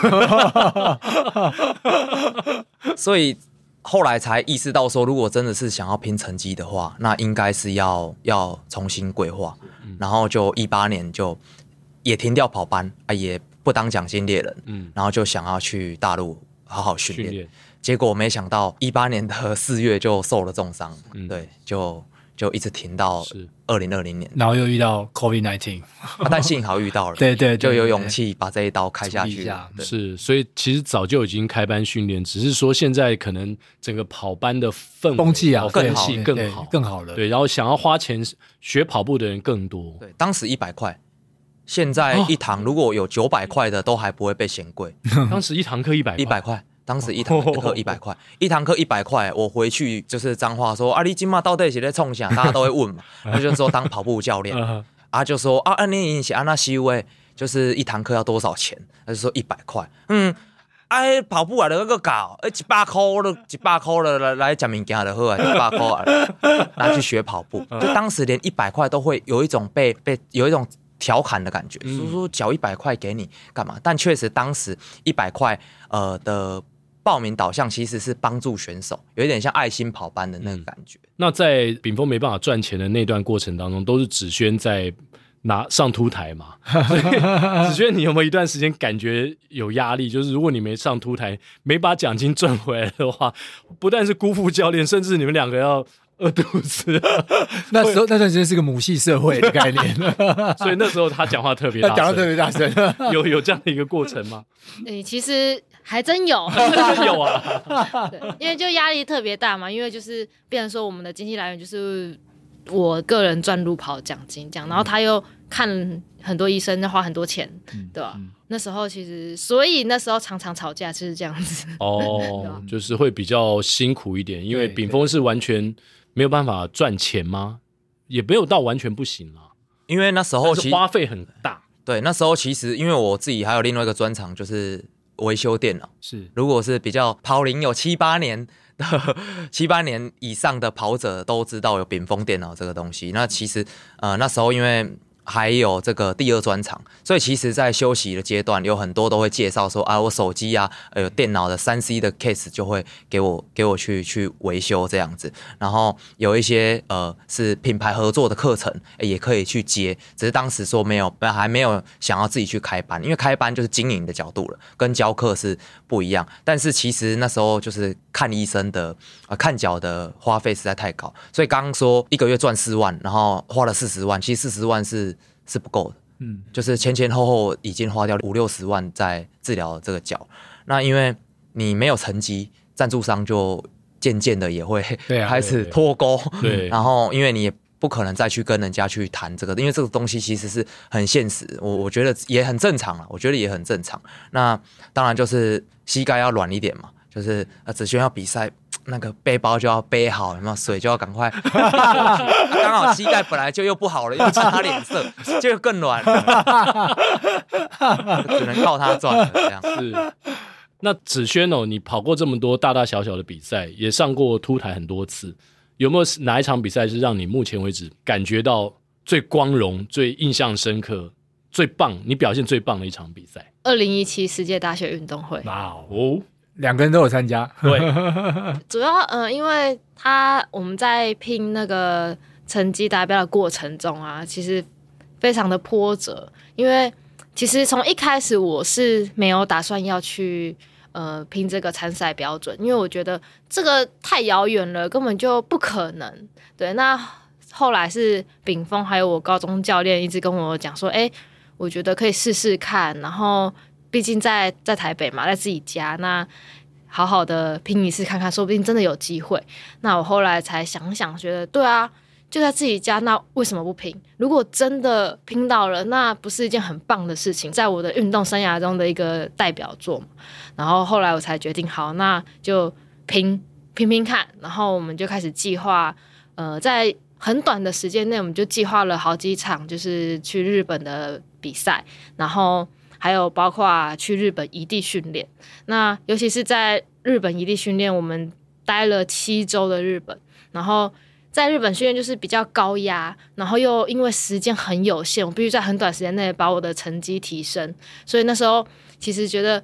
所以后来才意识到说，如果真的是想要拼成绩的话，那应该是要要重新规划，嗯、然后就一八年就也停掉跑班啊，也不当奖金猎人，嗯，然后就想要去大陆好好训练。结果没想到，一八年的四月就受了重伤，嗯、对，就就一直停到二零二零年，然后又遇到 COVID nineteen，但幸好遇到了，对，对对，就有勇气把这一刀开下去。对。是，所以其实早就已经开班训练，只是说现在可能整个跑班的氛风气啊，更好，更好，更好了。对，然后想要花钱学跑步的人更多。对，当时一百块，现在一堂如果有九百块的，都还不会被嫌贵。当时一堂课一百，一百块。当时一堂课一百块，一堂课一百块，我回去就是脏话说啊，你今嘛到底是在冲啥？大家都会问嘛，他就说当跑步教练，啊就说啊，你以前安那西位，就是一堂课要多少钱？他就说一百块，嗯，哎跑步啊那个搞，哎几百块的几百块了来来讲物件的好啊，几百块啊，拿去学跑步，就当时连一百块都会有一种被被有一种调侃的感觉，所以说缴一百块给你干嘛？但确实当时一百块呃的。报名导向其实是帮助选手，有一点像爱心跑班的那个感觉。嗯、那在炳峰没办法赚钱的那段过程当中，都是子轩在拿上凸台嘛？子轩，你有没有一段时间感觉有压力？就是如果你没上凸台，没把奖金赚回来的话，不但是辜负教练，甚至你们两个要饿肚子。那时候那段时间是个母系社会的概念，所以那时候他讲话特别大声，讲话特别大声。有有这样的一个过程吗？诶，其实。还真有，有啊，对，因为就压力特别大嘛，因为就是变成说我们的经济来源就是我个人赚路跑奖金这样，然后他又看很多医生，要花很多钱，嗯、对吧？嗯、那时候其实，所以那时候常常吵架就是这样子。哦，就是会比较辛苦一点，因为炳峰是完全没有办法赚钱吗？也没有到完全不行啊，因为那时候花费很大。对，那时候其实因为我自己还有另外一个专长就是。维修电脑是，如果是比较跑龄有七八年的 七八年以上的跑者都知道有炳锋电脑这个东西。那其实呃那时候因为。还有这个第二专场，所以其实，在休息的阶段，有很多都会介绍说啊，我手机啊，呃，电脑的三 C 的 case 就会给我给我去去维修这样子。然后有一些呃是品牌合作的课程，也可以去接，只是当时说没有，还没有想要自己去开班，因为开班就是经营的角度了，跟教课是不一样。但是其实那时候就是看医生的啊、呃，看脚的花费实在太高，所以刚刚说一个月赚四万，然后花了四十万，其实四十万是。是不够的，嗯，就是前前后后已经花掉五六十万在治疗这个脚。那因为你没有成绩，赞助商就渐渐的也会 开始脱钩。对，然后因为你也不可能再去跟人家去谈这个，因为这个东西其实是很现实。我我觉得也很正常了，我觉得也很正常。那当然就是膝盖要软一点嘛，就是呃，子轩要比赛。那个背包就要背好，有没有水就要赶快。刚好膝盖本来就又不好了，又擦脸色，就更软，只能靠他赚了。这样是。那子轩哦，你跑过这么多大大小小的比赛，也上过凸台很多次，有没有哪一场比赛是让你目前为止感觉到最光荣、最印象深刻、最棒，你表现最棒的一场比赛？二零一七世界大学运动会。哇哦！两个人都有参加，对，主要嗯、呃，因为他我们在拼那个成绩达标的过程中啊，其实非常的波折，因为其实从一开始我是没有打算要去呃拼这个参赛标准，因为我觉得这个太遥远了，根本就不可能。对，那后来是炳峰还有我高中教练一直跟我讲说，哎，我觉得可以试试看。然后毕竟在在台北嘛，在自己家，那好好的拼一次看看，说不定真的有机会。那我后来才想想，觉得对啊。就在自己家，那为什么不拼？如果真的拼到了，那不是一件很棒的事情，在我的运动生涯中的一个代表作嘛。然后后来我才决定，好，那就拼拼拼看。然后我们就开始计划，呃，在很短的时间内，我们就计划了好几场，就是去日本的比赛，然后还有包括去日本移地训练。那尤其是在日本移地训练，我们待了七周的日本，然后。在日本训练就是比较高压，然后又因为时间很有限，我必须在很短时间内把我的成绩提升，所以那时候其实觉得，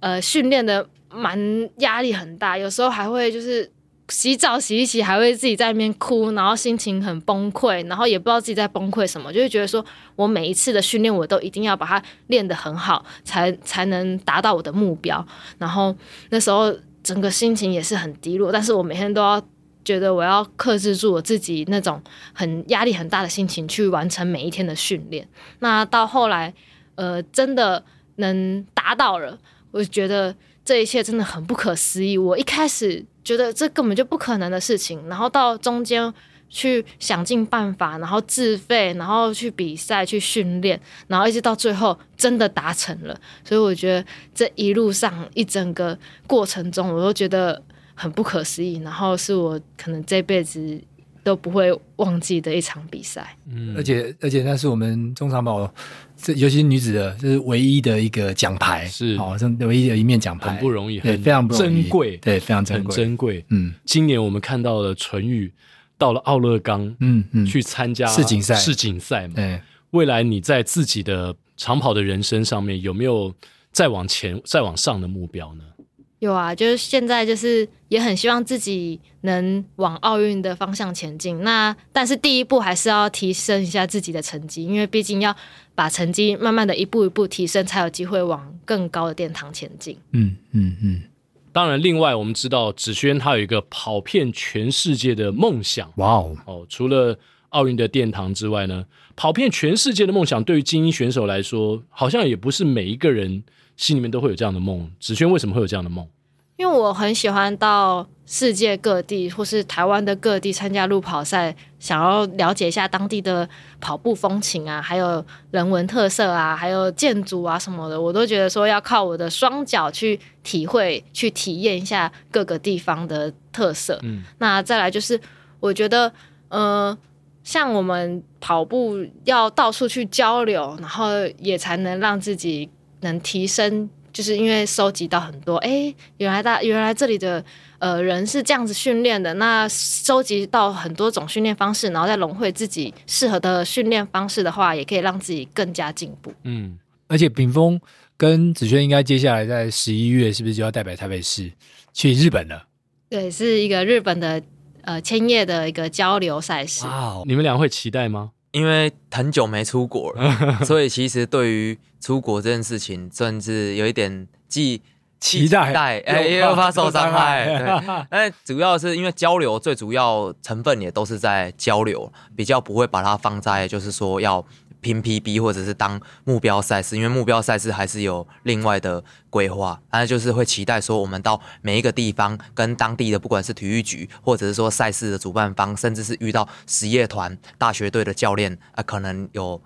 呃，训练的蛮压力很大，有时候还会就是洗澡洗一洗，还会自己在那边哭，然后心情很崩溃，然后也不知道自己在崩溃什么，就会觉得说我每一次的训练我都一定要把它练得很好，才才能达到我的目标。然后那时候整个心情也是很低落，但是我每天都要。觉得我要克制住我自己那种很压力很大的心情，去完成每一天的训练。那到后来，呃，真的能达到了，我觉得这一切真的很不可思议。我一开始觉得这根本就不可能的事情，然后到中间去想尽办法，然后自费，然后去比赛去训练，然后一直到最后真的达成了。所以我觉得这一路上一整个过程中，我都觉得。很不可思议，然后是我可能这辈子都不会忘记的一场比赛。嗯，而且而且那是我们中长跑，这尤其是女子的，这是唯一的一个奖牌，是。好，这唯一的一面奖牌，很不容易，对，非常不容易。珍贵，对，非常珍贵，珍贵。嗯，今年我们看到了纯玉到了奥勒冈，嗯嗯，去参加世锦赛，世锦赛嘛。对，未来你在自己的长跑的人生上面有没有再往前、再往上的目标呢？有啊，就是现在就是也很希望自己能往奥运的方向前进。那但是第一步还是要提升一下自己的成绩，因为毕竟要把成绩慢慢的一步一步提升，才有机会往更高的殿堂前进。嗯嗯嗯。当然，另外我们知道子轩他有一个跑遍全世界的梦想。哇哦哦，除了奥运的殿堂之外呢，跑遍全世界的梦想对于精英选手来说，好像也不是每一个人。心里面都会有这样的梦，子萱为什么会有这样的梦？因为我很喜欢到世界各地或是台湾的各地参加路跑赛，想要了解一下当地的跑步风情啊，还有人文特色啊，还有建筑啊什么的，我都觉得说要靠我的双脚去体会、去体验一下各个地方的特色。嗯，那再来就是我觉得，呃，像我们跑步要到处去交流，然后也才能让自己。能提升，就是因为收集到很多，哎、欸，原来大原来这里的呃人是这样子训练的，那收集到很多种训练方式，然后再融汇自己适合的训练方式的话，也可以让自己更加进步。嗯，而且炳峰跟子轩应该接下来在十一月是不是就要代表台北市去日本了？对，是一个日本的呃千叶的一个交流赛事。哇，wow, 你们俩会期待吗？因为很久没出国了，所以其实对于出国这件事情，甚至有一点既期待，哎，又怕受伤害。对，但主要是因为交流，最主要成分也都是在交流，比较不会把它放在就是说要。拼 PB 或者是当目标赛事，因为目标赛事还是有另外的规划，那就是会期待说我们到每一个地方，跟当地的不管是体育局，或者是说赛事的主办方，甚至是遇到实业团、大学队的教练啊，可能有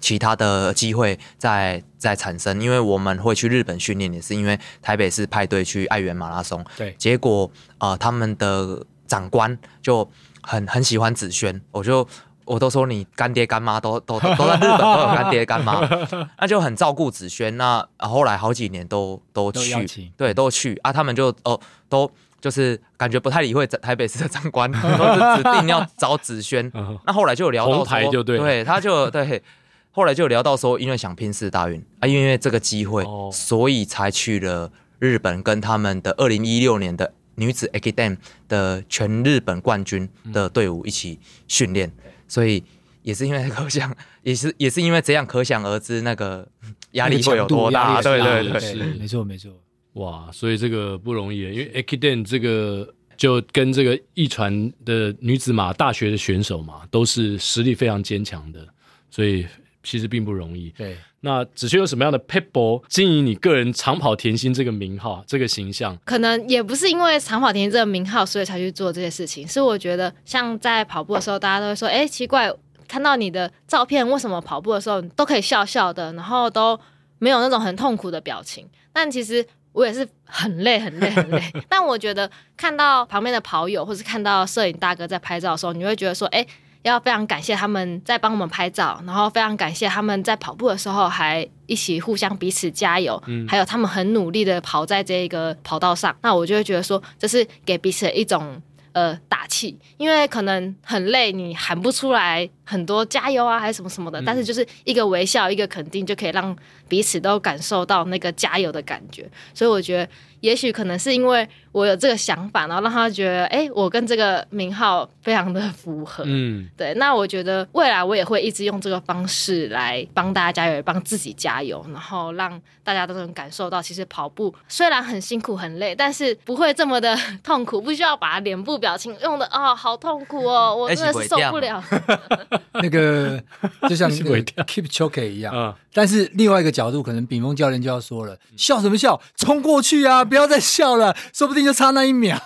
其他的机会在在产生。因为我们会去日本训练，也是因为台北市派队去爱媛马拉松，对，结果呃他们的长官就很很喜欢子萱，我就。我都说你干爹干妈都都都在日本都有干爹干妈，那就很照顾子萱。那后来好几年都都去，都对，都去啊。他们就哦都就是感觉不太理会台北市的长官，都是指定要找子萱。那后来就有聊到说，就对，对，他就对，后来就有聊到说，因为想拼四大运啊，因为这个机会，哦、所以才去了日本，跟他们的二零一六年的女子 AKIDEN 的全日本冠军的队伍一起训练。所以也是因为可想，也是也是因为这样可想而知那个 压力会有多大。对对对，是没错没错。哇，所以这个不容易，因为 a k i d e n 这个就跟这个一传的女子马大学的选手嘛，都是实力非常坚强的，所以其实并不容易。对，那子轩有什么样的 p e p l e 经营你个人长跑甜心这个名号、这个形象？可能也不是因为长跑甜心这个名号，所以才去做这些事情。是我觉得，像在跑步的时候，大家都会说：“哎，奇怪，看到你的照片，为什么跑步的时候都可以笑笑的，然后都没有那种很痛苦的表情？”但其实。我也是很累，很累，很累。但我觉得看到旁边的跑友，或是看到摄影大哥在拍照的时候，你会觉得说，哎，要非常感谢他们在帮我们拍照，然后非常感谢他们在跑步的时候还一起互相彼此加油，嗯，还有他们很努力的跑在这个跑道上。那我就会觉得说，这是给彼此的一种。呃，打气，因为可能很累，你喊不出来很多加油啊，还是什么什么的，嗯、但是就是一个微笑，一个肯定，就可以让彼此都感受到那个加油的感觉。所以我觉得，也许可能是因为我有这个想法，然后让他觉得，哎，我跟这个名号非常的符合。嗯，对。那我觉得未来我也会一直用这个方式来帮大家加油，也帮自己加油，然后让大家都能感受到，其实跑步虽然很辛苦很累，但是不会这么的痛苦，不需要把脸部表情用的啊、哦，好痛苦哦，我真的是受不了。那个就像 keep choke 一样，嗯，但是另外一个角度，可能炳峰教练就要说了，笑什么笑，冲过去啊，不要再笑了，说不定就差那一秒。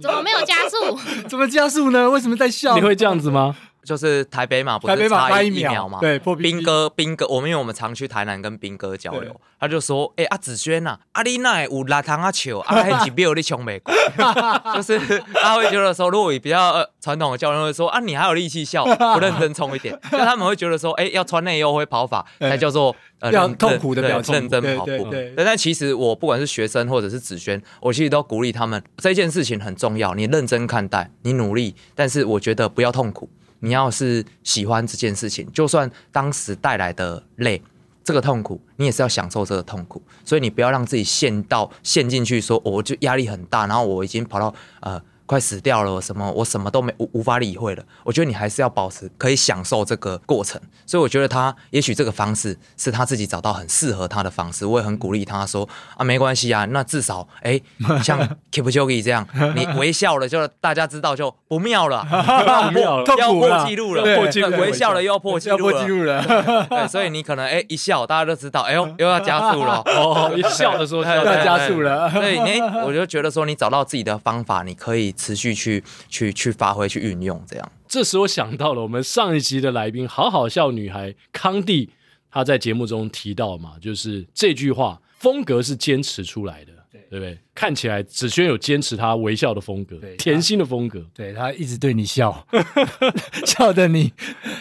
怎么没有加速？怎么加速呢？为什么在笑？你会这样子吗？就是台北马不是差一秒嘛？对，兵哥，兵哥，我们因为我们常去台南跟兵哥交流，他就说：“哎，阿子轩呐，阿丽奈有拉糖阿球，阿还几秒你冲没过？” 就是他会觉得说，如果比较传统的教练会说：“啊，你还有力气笑，不认真冲一点。”那他们会觉得说：“哎，要穿内优会跑法 才叫做呃要痛苦的表情，认真跑步。”但其实我不管是学生或者是子轩，我其实都鼓励他们这件事情很重要，你认真看待，你努力，但是我觉得不要痛苦。你要是喜欢这件事情，就算当时带来的累，这个痛苦，你也是要享受这个痛苦。所以你不要让自己陷到陷进去，说我就压力很大，然后我已经跑到呃。快死掉了，什么我什么都没无无法理会了。我觉得你还是要保持可以享受这个过程。所以我觉得他也许这个方式是他自己找到很适合他的方式。我也很鼓励他说啊，没关系啊，那至少哎，像 k i p c h o g i 这样，你微笑了就大家知道就不妙了，不妙了，要破纪录了，破纪录，微笑了又要破纪录了，对，所以你可能哎一笑大家都知道，哎呦又要加速了，哦，一笑的时候就要加速了。所以你我就觉得说你找到自己的方法，你可以。持续去去去发挥去运用，这样。这时我想到了我们上一集的来宾，好好笑女孩康帝，她在节目中提到嘛，就是这句话，风格是坚持出来的，对，对不对？看起来子轩有坚持他微笑的风格，甜心的风格，对，他一直对你笑，笑的你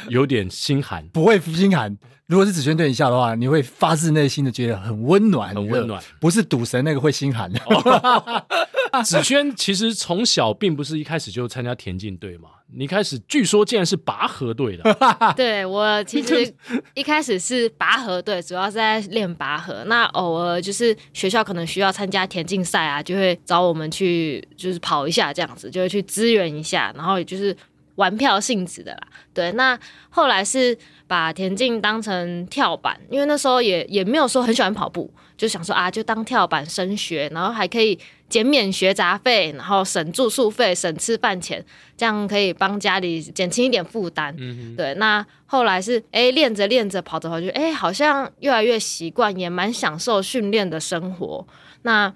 有点心寒，不会心寒。如果是子萱对你笑的话，你会发自内心的觉得很温暖，很温暖，不是赌神那个会心寒的。子萱其实从小并不是一开始就参加田径队嘛，你一开始据说竟然是拔河队的。对，我其实一开始是拔河队，主要是在练拔河。那偶尔就是学校可能需要参加田径赛啊，就会找我们去就是跑一下这样子，就会去支援一下，然后也就是玩票性质的啦。对，那后来是。把田径当成跳板，因为那时候也也没有说很喜欢跑步，就想说啊，就当跳板升学，然后还可以减免学杂费，然后省住宿费、省吃饭钱，这样可以帮家里减轻一点负担。嗯哼，对。那后来是哎练着练着跑着跑着，哎好像越来越习惯，也蛮享受训练的生活。那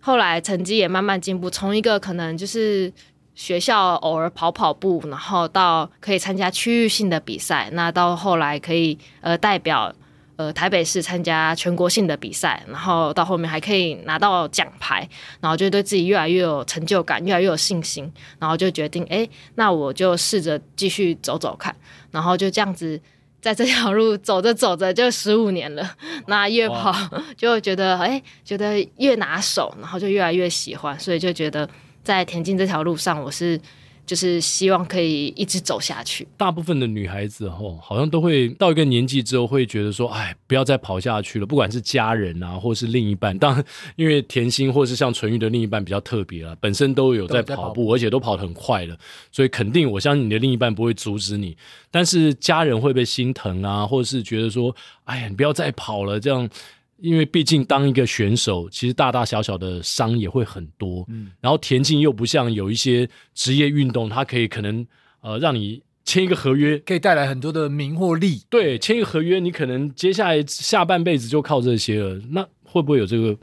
后来成绩也慢慢进步，从一个可能就是。学校偶尔跑跑步，然后到可以参加区域性的比赛，那到后来可以呃代表呃台北市参加全国性的比赛，然后到后面还可以拿到奖牌，然后就对自己越来越有成就感，越来越有信心，然后就决定哎，那我就试着继续走走看，然后就这样子在这条路走着走着就十五年了，那越跑就觉得哎觉得越拿手，然后就越来越喜欢，所以就觉得。在田径这条路上，我是就是希望可以一直走下去。大部分的女孩子哦，好像都会到一个年纪之后，会觉得说，哎，不要再跑下去了。不管是家人啊，或是另一半，当然，因为甜心或是像纯玉的另一半比较特别了，本身都有在跑步，跑步而且都跑得很快了，所以肯定我相信你的另一半不会阻止你。但是家人会不会心疼啊，或者是觉得说，哎呀，你不要再跑了，这样。因为毕竟当一个选手，其实大大小小的伤也会很多。嗯，然后田径又不像有一些职业运动，它可以可能呃让你签一个合约，可以带来很多的名或利。对，签一个合约，你可能接下来下半辈子就靠这些了。那会不会有这个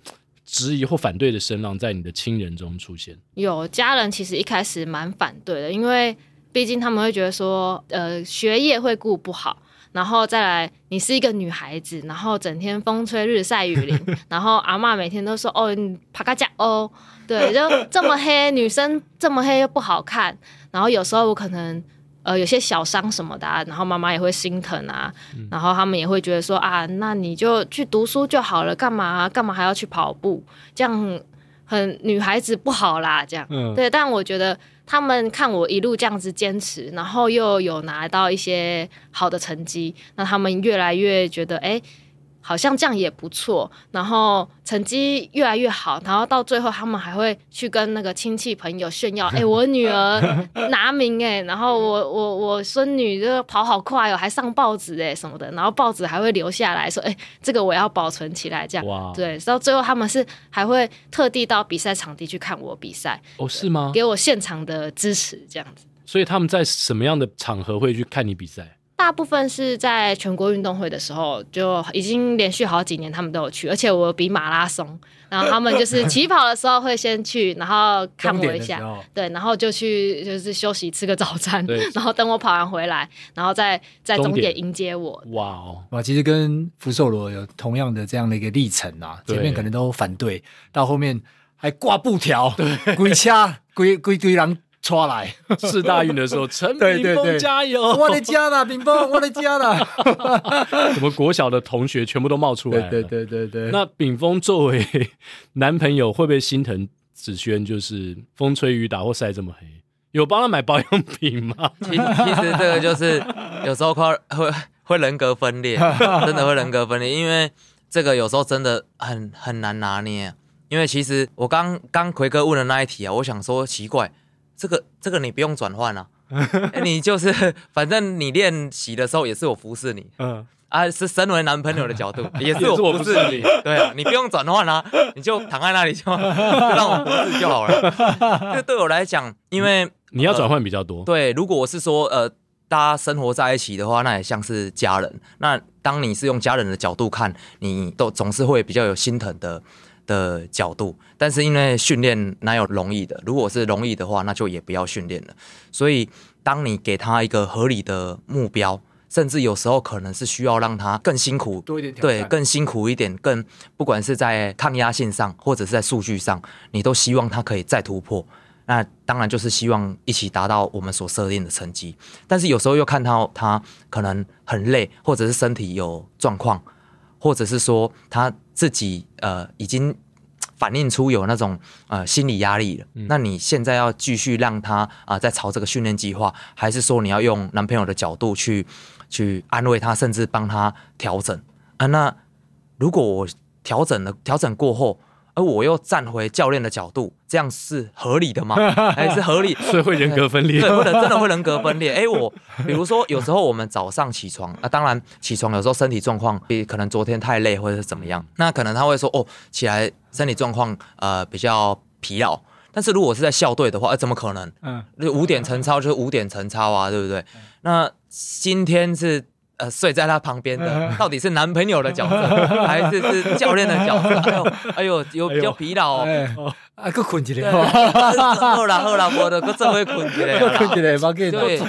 质疑或反对的声浪在你的亲人中出现？有家人其实一开始蛮反对的，因为毕竟他们会觉得说，呃，学业会顾不好。然后再来，你是一个女孩子，然后整天风吹日晒雨淋，然后阿嬷每天都说哦，你爬个架哦，对，就这么黑，女生这么黑又不好看。然后有时候我可能呃有些小伤什么的啊，然后妈妈也会心疼啊，然后他们也会觉得说啊，那你就去读书就好了，干嘛干嘛还要去跑步？这样很女孩子不好啦，这样，嗯，对。但我觉得。他们看我一路这样子坚持，然后又有拿到一些好的成绩，那他们越来越觉得，哎。好像这样也不错，然后成绩越来越好，然后到最后他们还会去跟那个亲戚朋友炫耀，哎，我女儿拿名哎，然后我我我孙女就跑好快哦，还上报纸哎什么的，然后报纸还会留下来说，哎，这个我要保存起来，这样哇，对，到最后他们是还会特地到比赛场地去看我比赛，哦，是吗？给我现场的支持这样子。所以他们在什么样的场合会去看你比赛？大部分是在全国运动会的时候，就已经连续好几年他们都有去，而且我比马拉松，然后他们就是 起跑的时候会先去，然后看我一下，对，然后就去就是休息吃个早餐，然后等我跑完回来，然后再在终点迎接我。哇哦，哇，其实跟福寿螺有同样的这样的一个历程啊，前面可能都反对，到后面还挂布条，对，归掐归归堆人。出来四大运的时候，陈炳峰加油！我的家了，炳峰，我的家了。我们国小的同学全部都冒出来了。对对对对对。那炳峰作为男朋友，会不会心疼子轩？就是风吹雨打或晒这么黑，有帮他买保养品吗？其其实这个就是有时候会会会人格分裂，真的会人格分裂，因为这个有时候真的很很难拿捏。因为其实我刚刚奎哥问的那一题啊，我想说奇怪。这个这个你不用转换啊，你就是 反正你练习的时候也是我服侍你，嗯啊，是身为男朋友的角度 也是我服侍你，对啊，你不用转换啊，你就躺在那里就让我服侍就好了。这对我来讲，因为你要转换比较多，对，如果我是说呃大家生活在一起的话，那也像是家人。那当你是用家人的角度看，你都总是会比较有心疼的。的角度，但是因为训练哪有容易的？如果是容易的话，那就也不要训练了。所以，当你给他一个合理的目标，甚至有时候可能是需要让他更辛苦，多一点，对，更辛苦一点，更不管是在抗压性上，或者是在数据上，你都希望他可以再突破。那当然就是希望一起达到我们所设定的成绩。但是有时候又看到他可能很累，或者是身体有状况。或者是说他自己呃已经反映出有那种呃心理压力了，嗯、那你现在要继续让他啊、呃、再朝这个训练计划，还是说你要用男朋友的角度去去安慰他，甚至帮他调整啊？那如果我调整了，调整过后。而我又站回教练的角度，这样是合理的吗？还是合理？所以会人格分裂，对，不能真的会人格分裂。哎、欸，我比如说有时候我们早上起床啊，当然起床有时候身体状况比可能昨天太累或者是怎么样，那可能他会说哦，起来身体状况呃比较疲劳。但是如果是在校队的话，呃，怎么可能？嗯，五点晨操就是五点晨操啊，对不对？那今天是。呃，睡在他旁边的到底是男朋友的角色，还是是教练的角色？哎呦，哎呦，有比较疲劳哦。啊，搁困一下。好啦好啦，我的搁这会困一下。搁困一下，把给对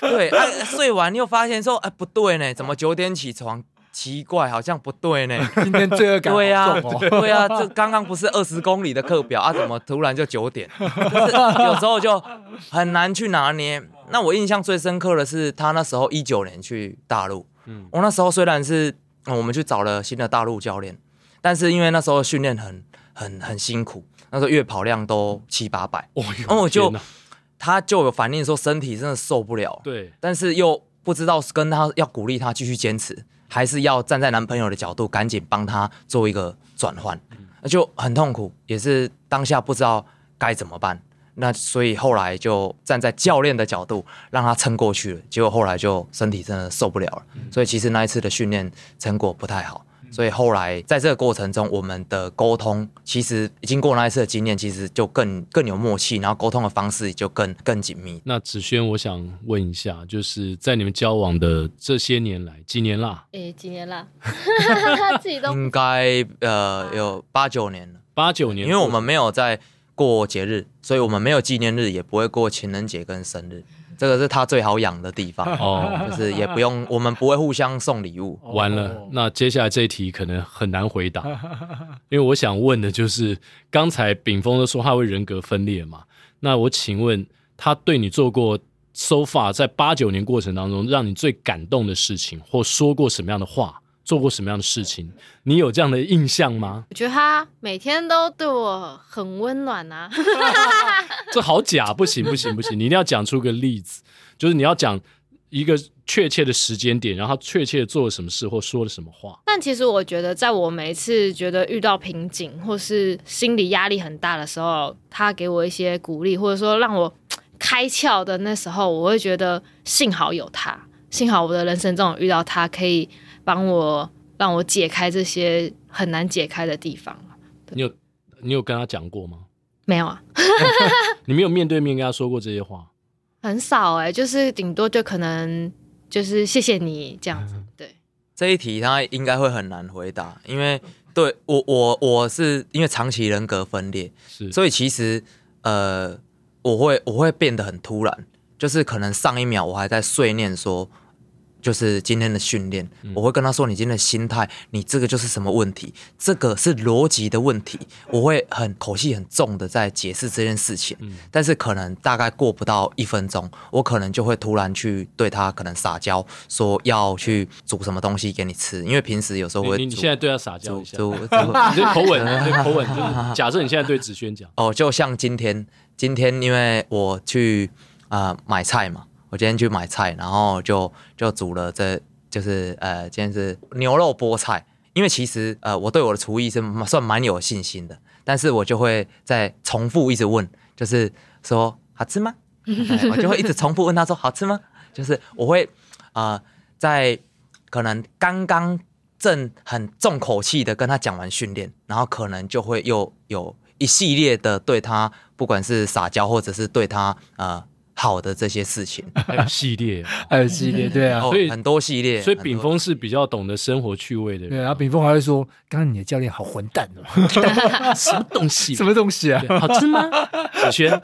对啊，睡完又发现说，哎，不对呢，怎么九点起床？奇怪，好像不对呢。今天罪恶感对啊，对啊，这刚刚不是二十公里的课表啊，怎么突然就九点？就是有时候就很难去拿捏。那我印象最深刻的是，他那时候一九年去大陆，嗯，我那时候虽然是我们去找了新的大陆教练，但是因为那时候训练很很很辛苦，那时候月跑量都七八百，哦，然后我就他就有反映说身体真的受不了，对，但是又不知道跟他要鼓励他继续坚持，还是要站在男朋友的角度赶紧帮他做一个转换，那就很痛苦，也是当下不知道该怎么办。那所以后来就站在教练的角度让他撑过去了，结果后来就身体真的受不了了，所以其实那一次的训练成果不太好。所以后来在这个过程中，我们的沟通其实经过那一次的经验，其实就更更有默契，然后沟通的方式也就更更紧密。那子轩，我想问一下，就是在你们交往的这些年来，几年啦？诶、欸，几年啦？他 自己都应该呃有八九年了，八九年，因为我们没有在过节日，所以我们没有纪念日，也不会过情人节跟生日。这个是他最好养的地方哦，就是也不用，我们不会互相送礼物。完了，那接下来这一题可能很难回答，因为我想问的就是，刚才炳峰都说他会人格分裂嘛？那我请问他对你做过 so far 在八九年过程当中，让你最感动的事情，或说过什么样的话？做过什么样的事情？你有这样的印象吗？我觉得他每天都对我很温暖啊。这好假，不行不行不行！你一定要讲出个例子，就是你要讲一个确切的时间点，然后他确切做了什么事或说了什么话。但其实我觉得，在我每一次觉得遇到瓶颈或是心理压力很大的时候，他给我一些鼓励，或者说让我开窍的那时候，我会觉得幸好有他，幸好我的人生中有遇到他，可以。帮我让我解开这些很难解开的地方。你有你有跟他讲过吗？没有啊。你没有面对面跟他说过这些话？很少哎、欸，就是顶多就可能就是谢谢你这样子。对，这一题他应该会很难回答，因为对我我我是因为长期人格分裂，是所以其实呃我会我会变得很突然，就是可能上一秒我还在碎念说。就是今天的训练，我会跟他说：“你今天的心态，你这个就是什么问题？这个是逻辑的问题。”我会很口气很重的在解释这件事情，但是可能大概过不到一分钟，我可能就会突然去对他可能撒娇，说要去煮什么东西给你吃，因为平时有时候会。你你现在对他撒娇一下，煮煮，你这口吻，这口吻就是假设你现在对子轩讲哦，就像今天，今天因为我去啊、呃、买菜嘛。我今天去买菜，然后就就煮了这，这就是呃，今天是牛肉菠菜。因为其实呃，我对我的厨艺是算蛮有信心的，但是我就会在重复一直问，就是说好吃吗？我 就会一直重复问他说好吃吗？就是我会啊、呃，在可能刚刚正很重口气的跟他讲完训练，然后可能就会又有一系列的对他，不管是撒娇或者是对他呃。好的这些事情，还有系列，还有系列，对啊，所以很多系列，所以炳峰是比较懂得生活趣味的人。对啊，炳峰还会说：“刚刚你的教练好混蛋哦，什么东西？什么东西啊？好吃吗？”小轩，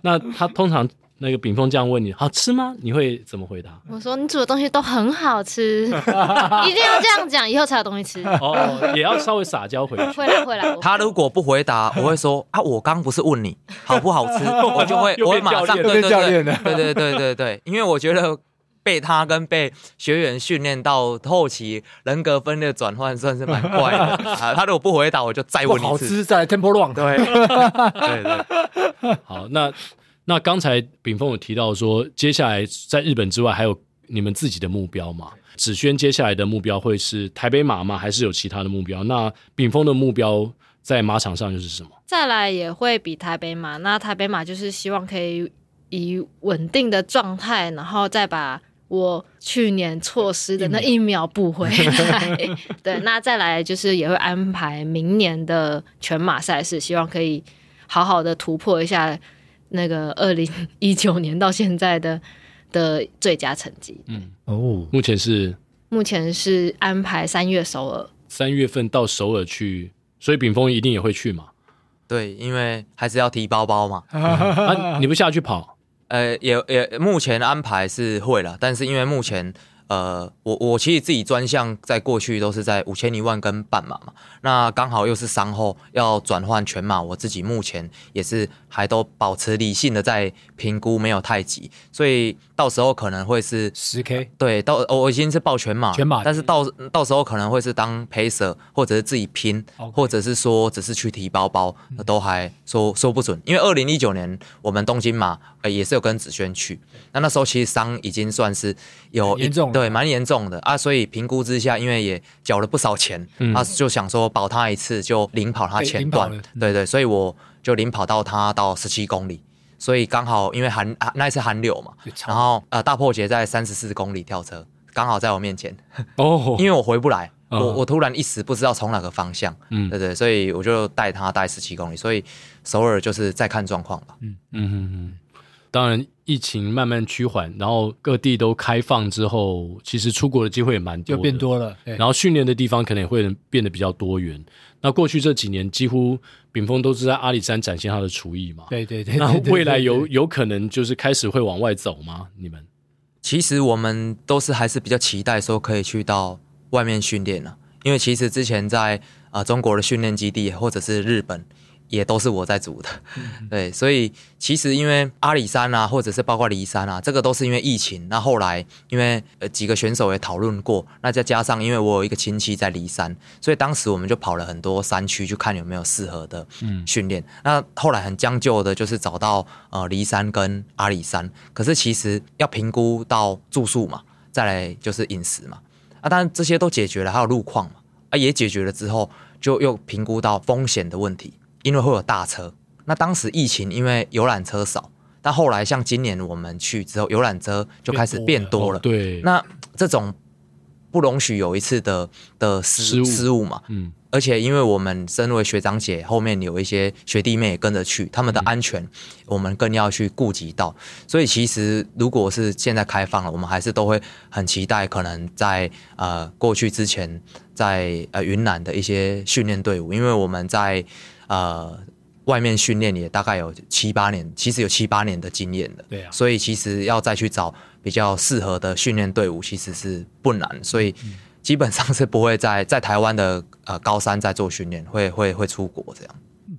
那他通常。那个炳峰这样问你好吃吗？你会怎么回答？我说你煮的东西都很好吃，一定要这样讲，以后才有东西吃。哦，也要稍微撒娇回去。会 啦会啦。他如果不回答，我会说啊，我刚不是问你好不好吃，我就会我会马上对对对对对对对对，因为我觉得被他跟被学员训练到后期人格分裂转换算是蛮快的啊。他如果不回答，我就再问一次。好吃再来 Temple Run。对对对。好，那。那刚才炳峰有提到说，接下来在日本之外还有你们自己的目标吗？子轩接下来的目标会是台北马吗？还是有其他的目标？那炳峰的目标在马场上又是什么？再来也会比台北马。那台北马就是希望可以以稳定的状态，然后再把我去年错失的那一秒补回来。对，那再来就是也会安排明年的全马赛事，希望可以好好的突破一下。那个二零 一九年到现在的的最佳成绩，嗯哦，目前是目前是安排三月首尔，三月份到首尔去，所以炳峰一定也会去嘛？对，因为还是要提包包嘛。嗯 啊、你不下去跑？呃，也也目前安排是会了，但是因为目前呃，我我其实自己专项在过去都是在五千一万跟半马嘛，那刚好又是伤后要转换全马，我自己目前也是还都保持理性的在评估，没有太急，所以到时候可能会是十 K，对，到我已经是报全马，全马，但是到到时候可能会是当 pacer 或者是自己拼.或者是说只是去提包包，都还说说不准，因为二零一九年我们东京马呃也是有跟子轩去，那那时候其实伤已经算是有严重。对，蛮严重的啊，所以评估之下，因为也缴了不少钱，嗯、啊，就想说保他一次，就领跑他前段，对对，所以我就领跑到他到十七公里，所以刚好因为寒那一次寒流嘛，然后呃大破节在三十四公里跳车，刚好在我面前。哦，因为我回不来，哦、我我突然一时不知道从哪个方向，嗯，对对，所以我就带他带十七公里，所以首尔就是再看状况吧，嗯嗯嗯嗯。当然，疫情慢慢趋缓，然后各地都开放之后，其实出国的机会也蛮多，就变多了。然后训练的地方可能也会变得比较多元。那过去这几年，几乎炳峰都是在阿里山展现他的厨艺嘛。对对对。那未来有有可能就是开始会往外走吗？你们？其实我们都是还是比较期待说可以去到外面训练了，因为其实之前在啊、呃、中国的训练基地或者是日本。也都是我在组的，对，所以其实因为阿里山啊，或者是包括离山啊，这个都是因为疫情。那后来因为呃几个选手也讨论过，那再加上因为我有一个亲戚在离山，所以当时我们就跑了很多山区去看有没有适合的训练。嗯、那后来很将就的就是找到呃离山跟阿里山，可是其实要评估到住宿嘛，再来就是饮食嘛，啊，当然这些都解决了，还有路况嘛，啊也解决了之后，就又评估到风险的问题。因为会有大车，那当时疫情因为游览车少，但后来像今年我们去之后，游览车就开始变多了。多了哦、对，那这种不容许有一次的的失失误，失误嘛。嗯。而且因为我们身为学长姐，后面有一些学弟妹也跟着去，他们的安全我们更要去顾及到。所以其实如果是现在开放了，我们还是都会很期待，可能在呃过去之前在呃云南的一些训练队伍，因为我们在。呃，外面训练也大概有七八年，其实有七八年的经验了，对啊，所以其实要再去找比较适合的训练队伍，其实是不难，所以基本上是不会在 在台湾的呃高三在做训练，会会会出国这样。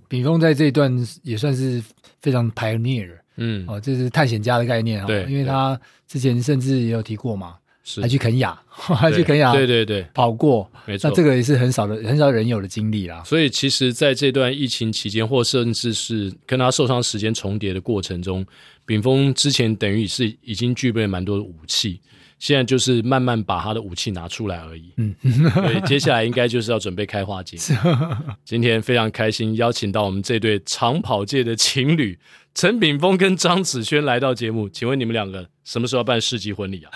炳峰在这一段也算是非常 pioneer，嗯，哦，这是探险家的概念啊，对，因为他之前甚至也有提过嘛。是还去肯亚，还去肯亚，对对对，跑过，没错。那这个也是很少的、很少人有的经历啦。所以，其实在这段疫情期间，或甚至是跟他受伤时间重叠的过程中，秉峰之前等于是已经具备了蛮多的武器，现在就是慢慢把他的武器拿出来而已。嗯，对，接下来应该就是要准备开花结。今天非常开心，邀请到我们这对长跑界的情侣。陈炳峰跟张子萱来到节目，请问你们两个什么时候办世纪婚礼啊？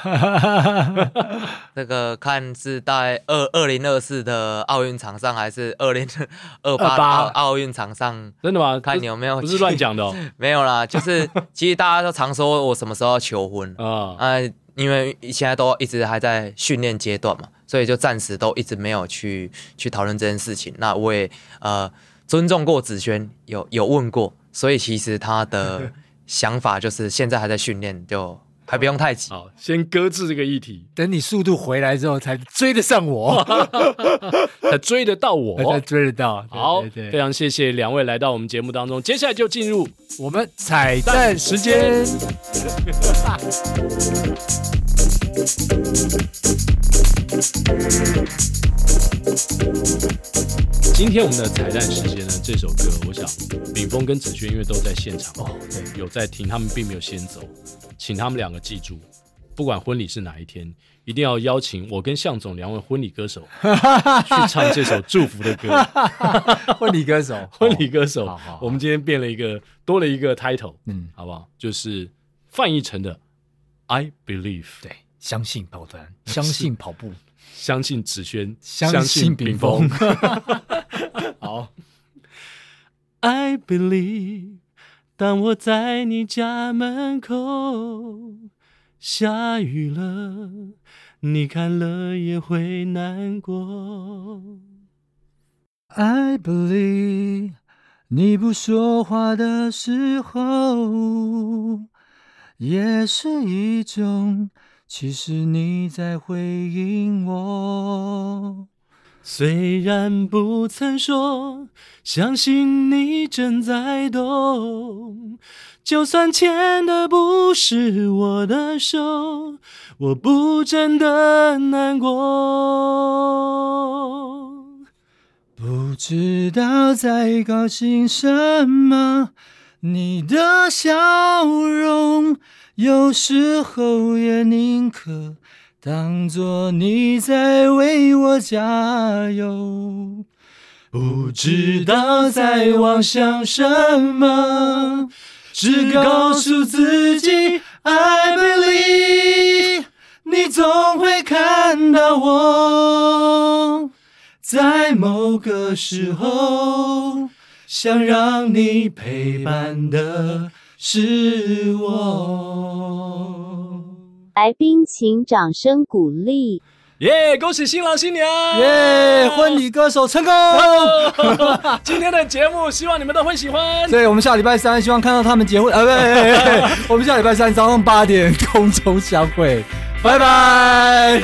这个看是在二二零二四的奥运场上，还是二零二八奥运场上？真的吗？看你有没有？不是乱讲的哦。没有啦，就是其实大家都常说我什么时候要求婚 啊？啊，因为现在都一直还在训练阶段嘛，所以就暂时都一直没有去去讨论这件事情。那我也呃尊重过子萱，有有问过。所以其实他的 想法就是现在还在训练，就还不用太急。好，先搁置这个议题，等你速度回来之后才追得上我，才追得到我，才追得到。好，对对对，非常谢谢两位来到我们节目当中，接下来就进入我们彩蛋时间。今天我们的彩蛋时间呢，这首歌，我想敏峰跟子轩因为都在现场哦，对，有在听，他们并没有先走，请他们两个记住，不管婚礼是哪一天，一定要邀请我跟向总两位婚礼歌手 去唱这首祝福的歌。婚礼歌手，婚礼歌手，好好好，我们今天变了一个，多了一个 title，嗯，好不好？就是范逸臣的 I Believe，对，相信跑团，相信跑步。相信子萱，相信冰峰。好，I believe，当我在你家门口，下雨了，你看了也会难过。I believe，你不说话的时候，也是一种。其实你在回应我。虽然不曾说，相信你正在懂。就算牵的不是我的手，我不真的难过。不知道在高兴什么，你的笑容有时候也宁可。当作你在为我加油，不知道在妄想什么，只告诉自己 I believe，你总会看到我，在某个时候，想让你陪伴的是我。来宾请掌声鼓励。耶！恭喜新郎新娘！耶！婚礼歌手成功。今天的节目希望你们都会喜欢。对，我们下礼拜三希望看到他们结婚。啊，不，我们下礼拜三早上八点空中相会。拜拜。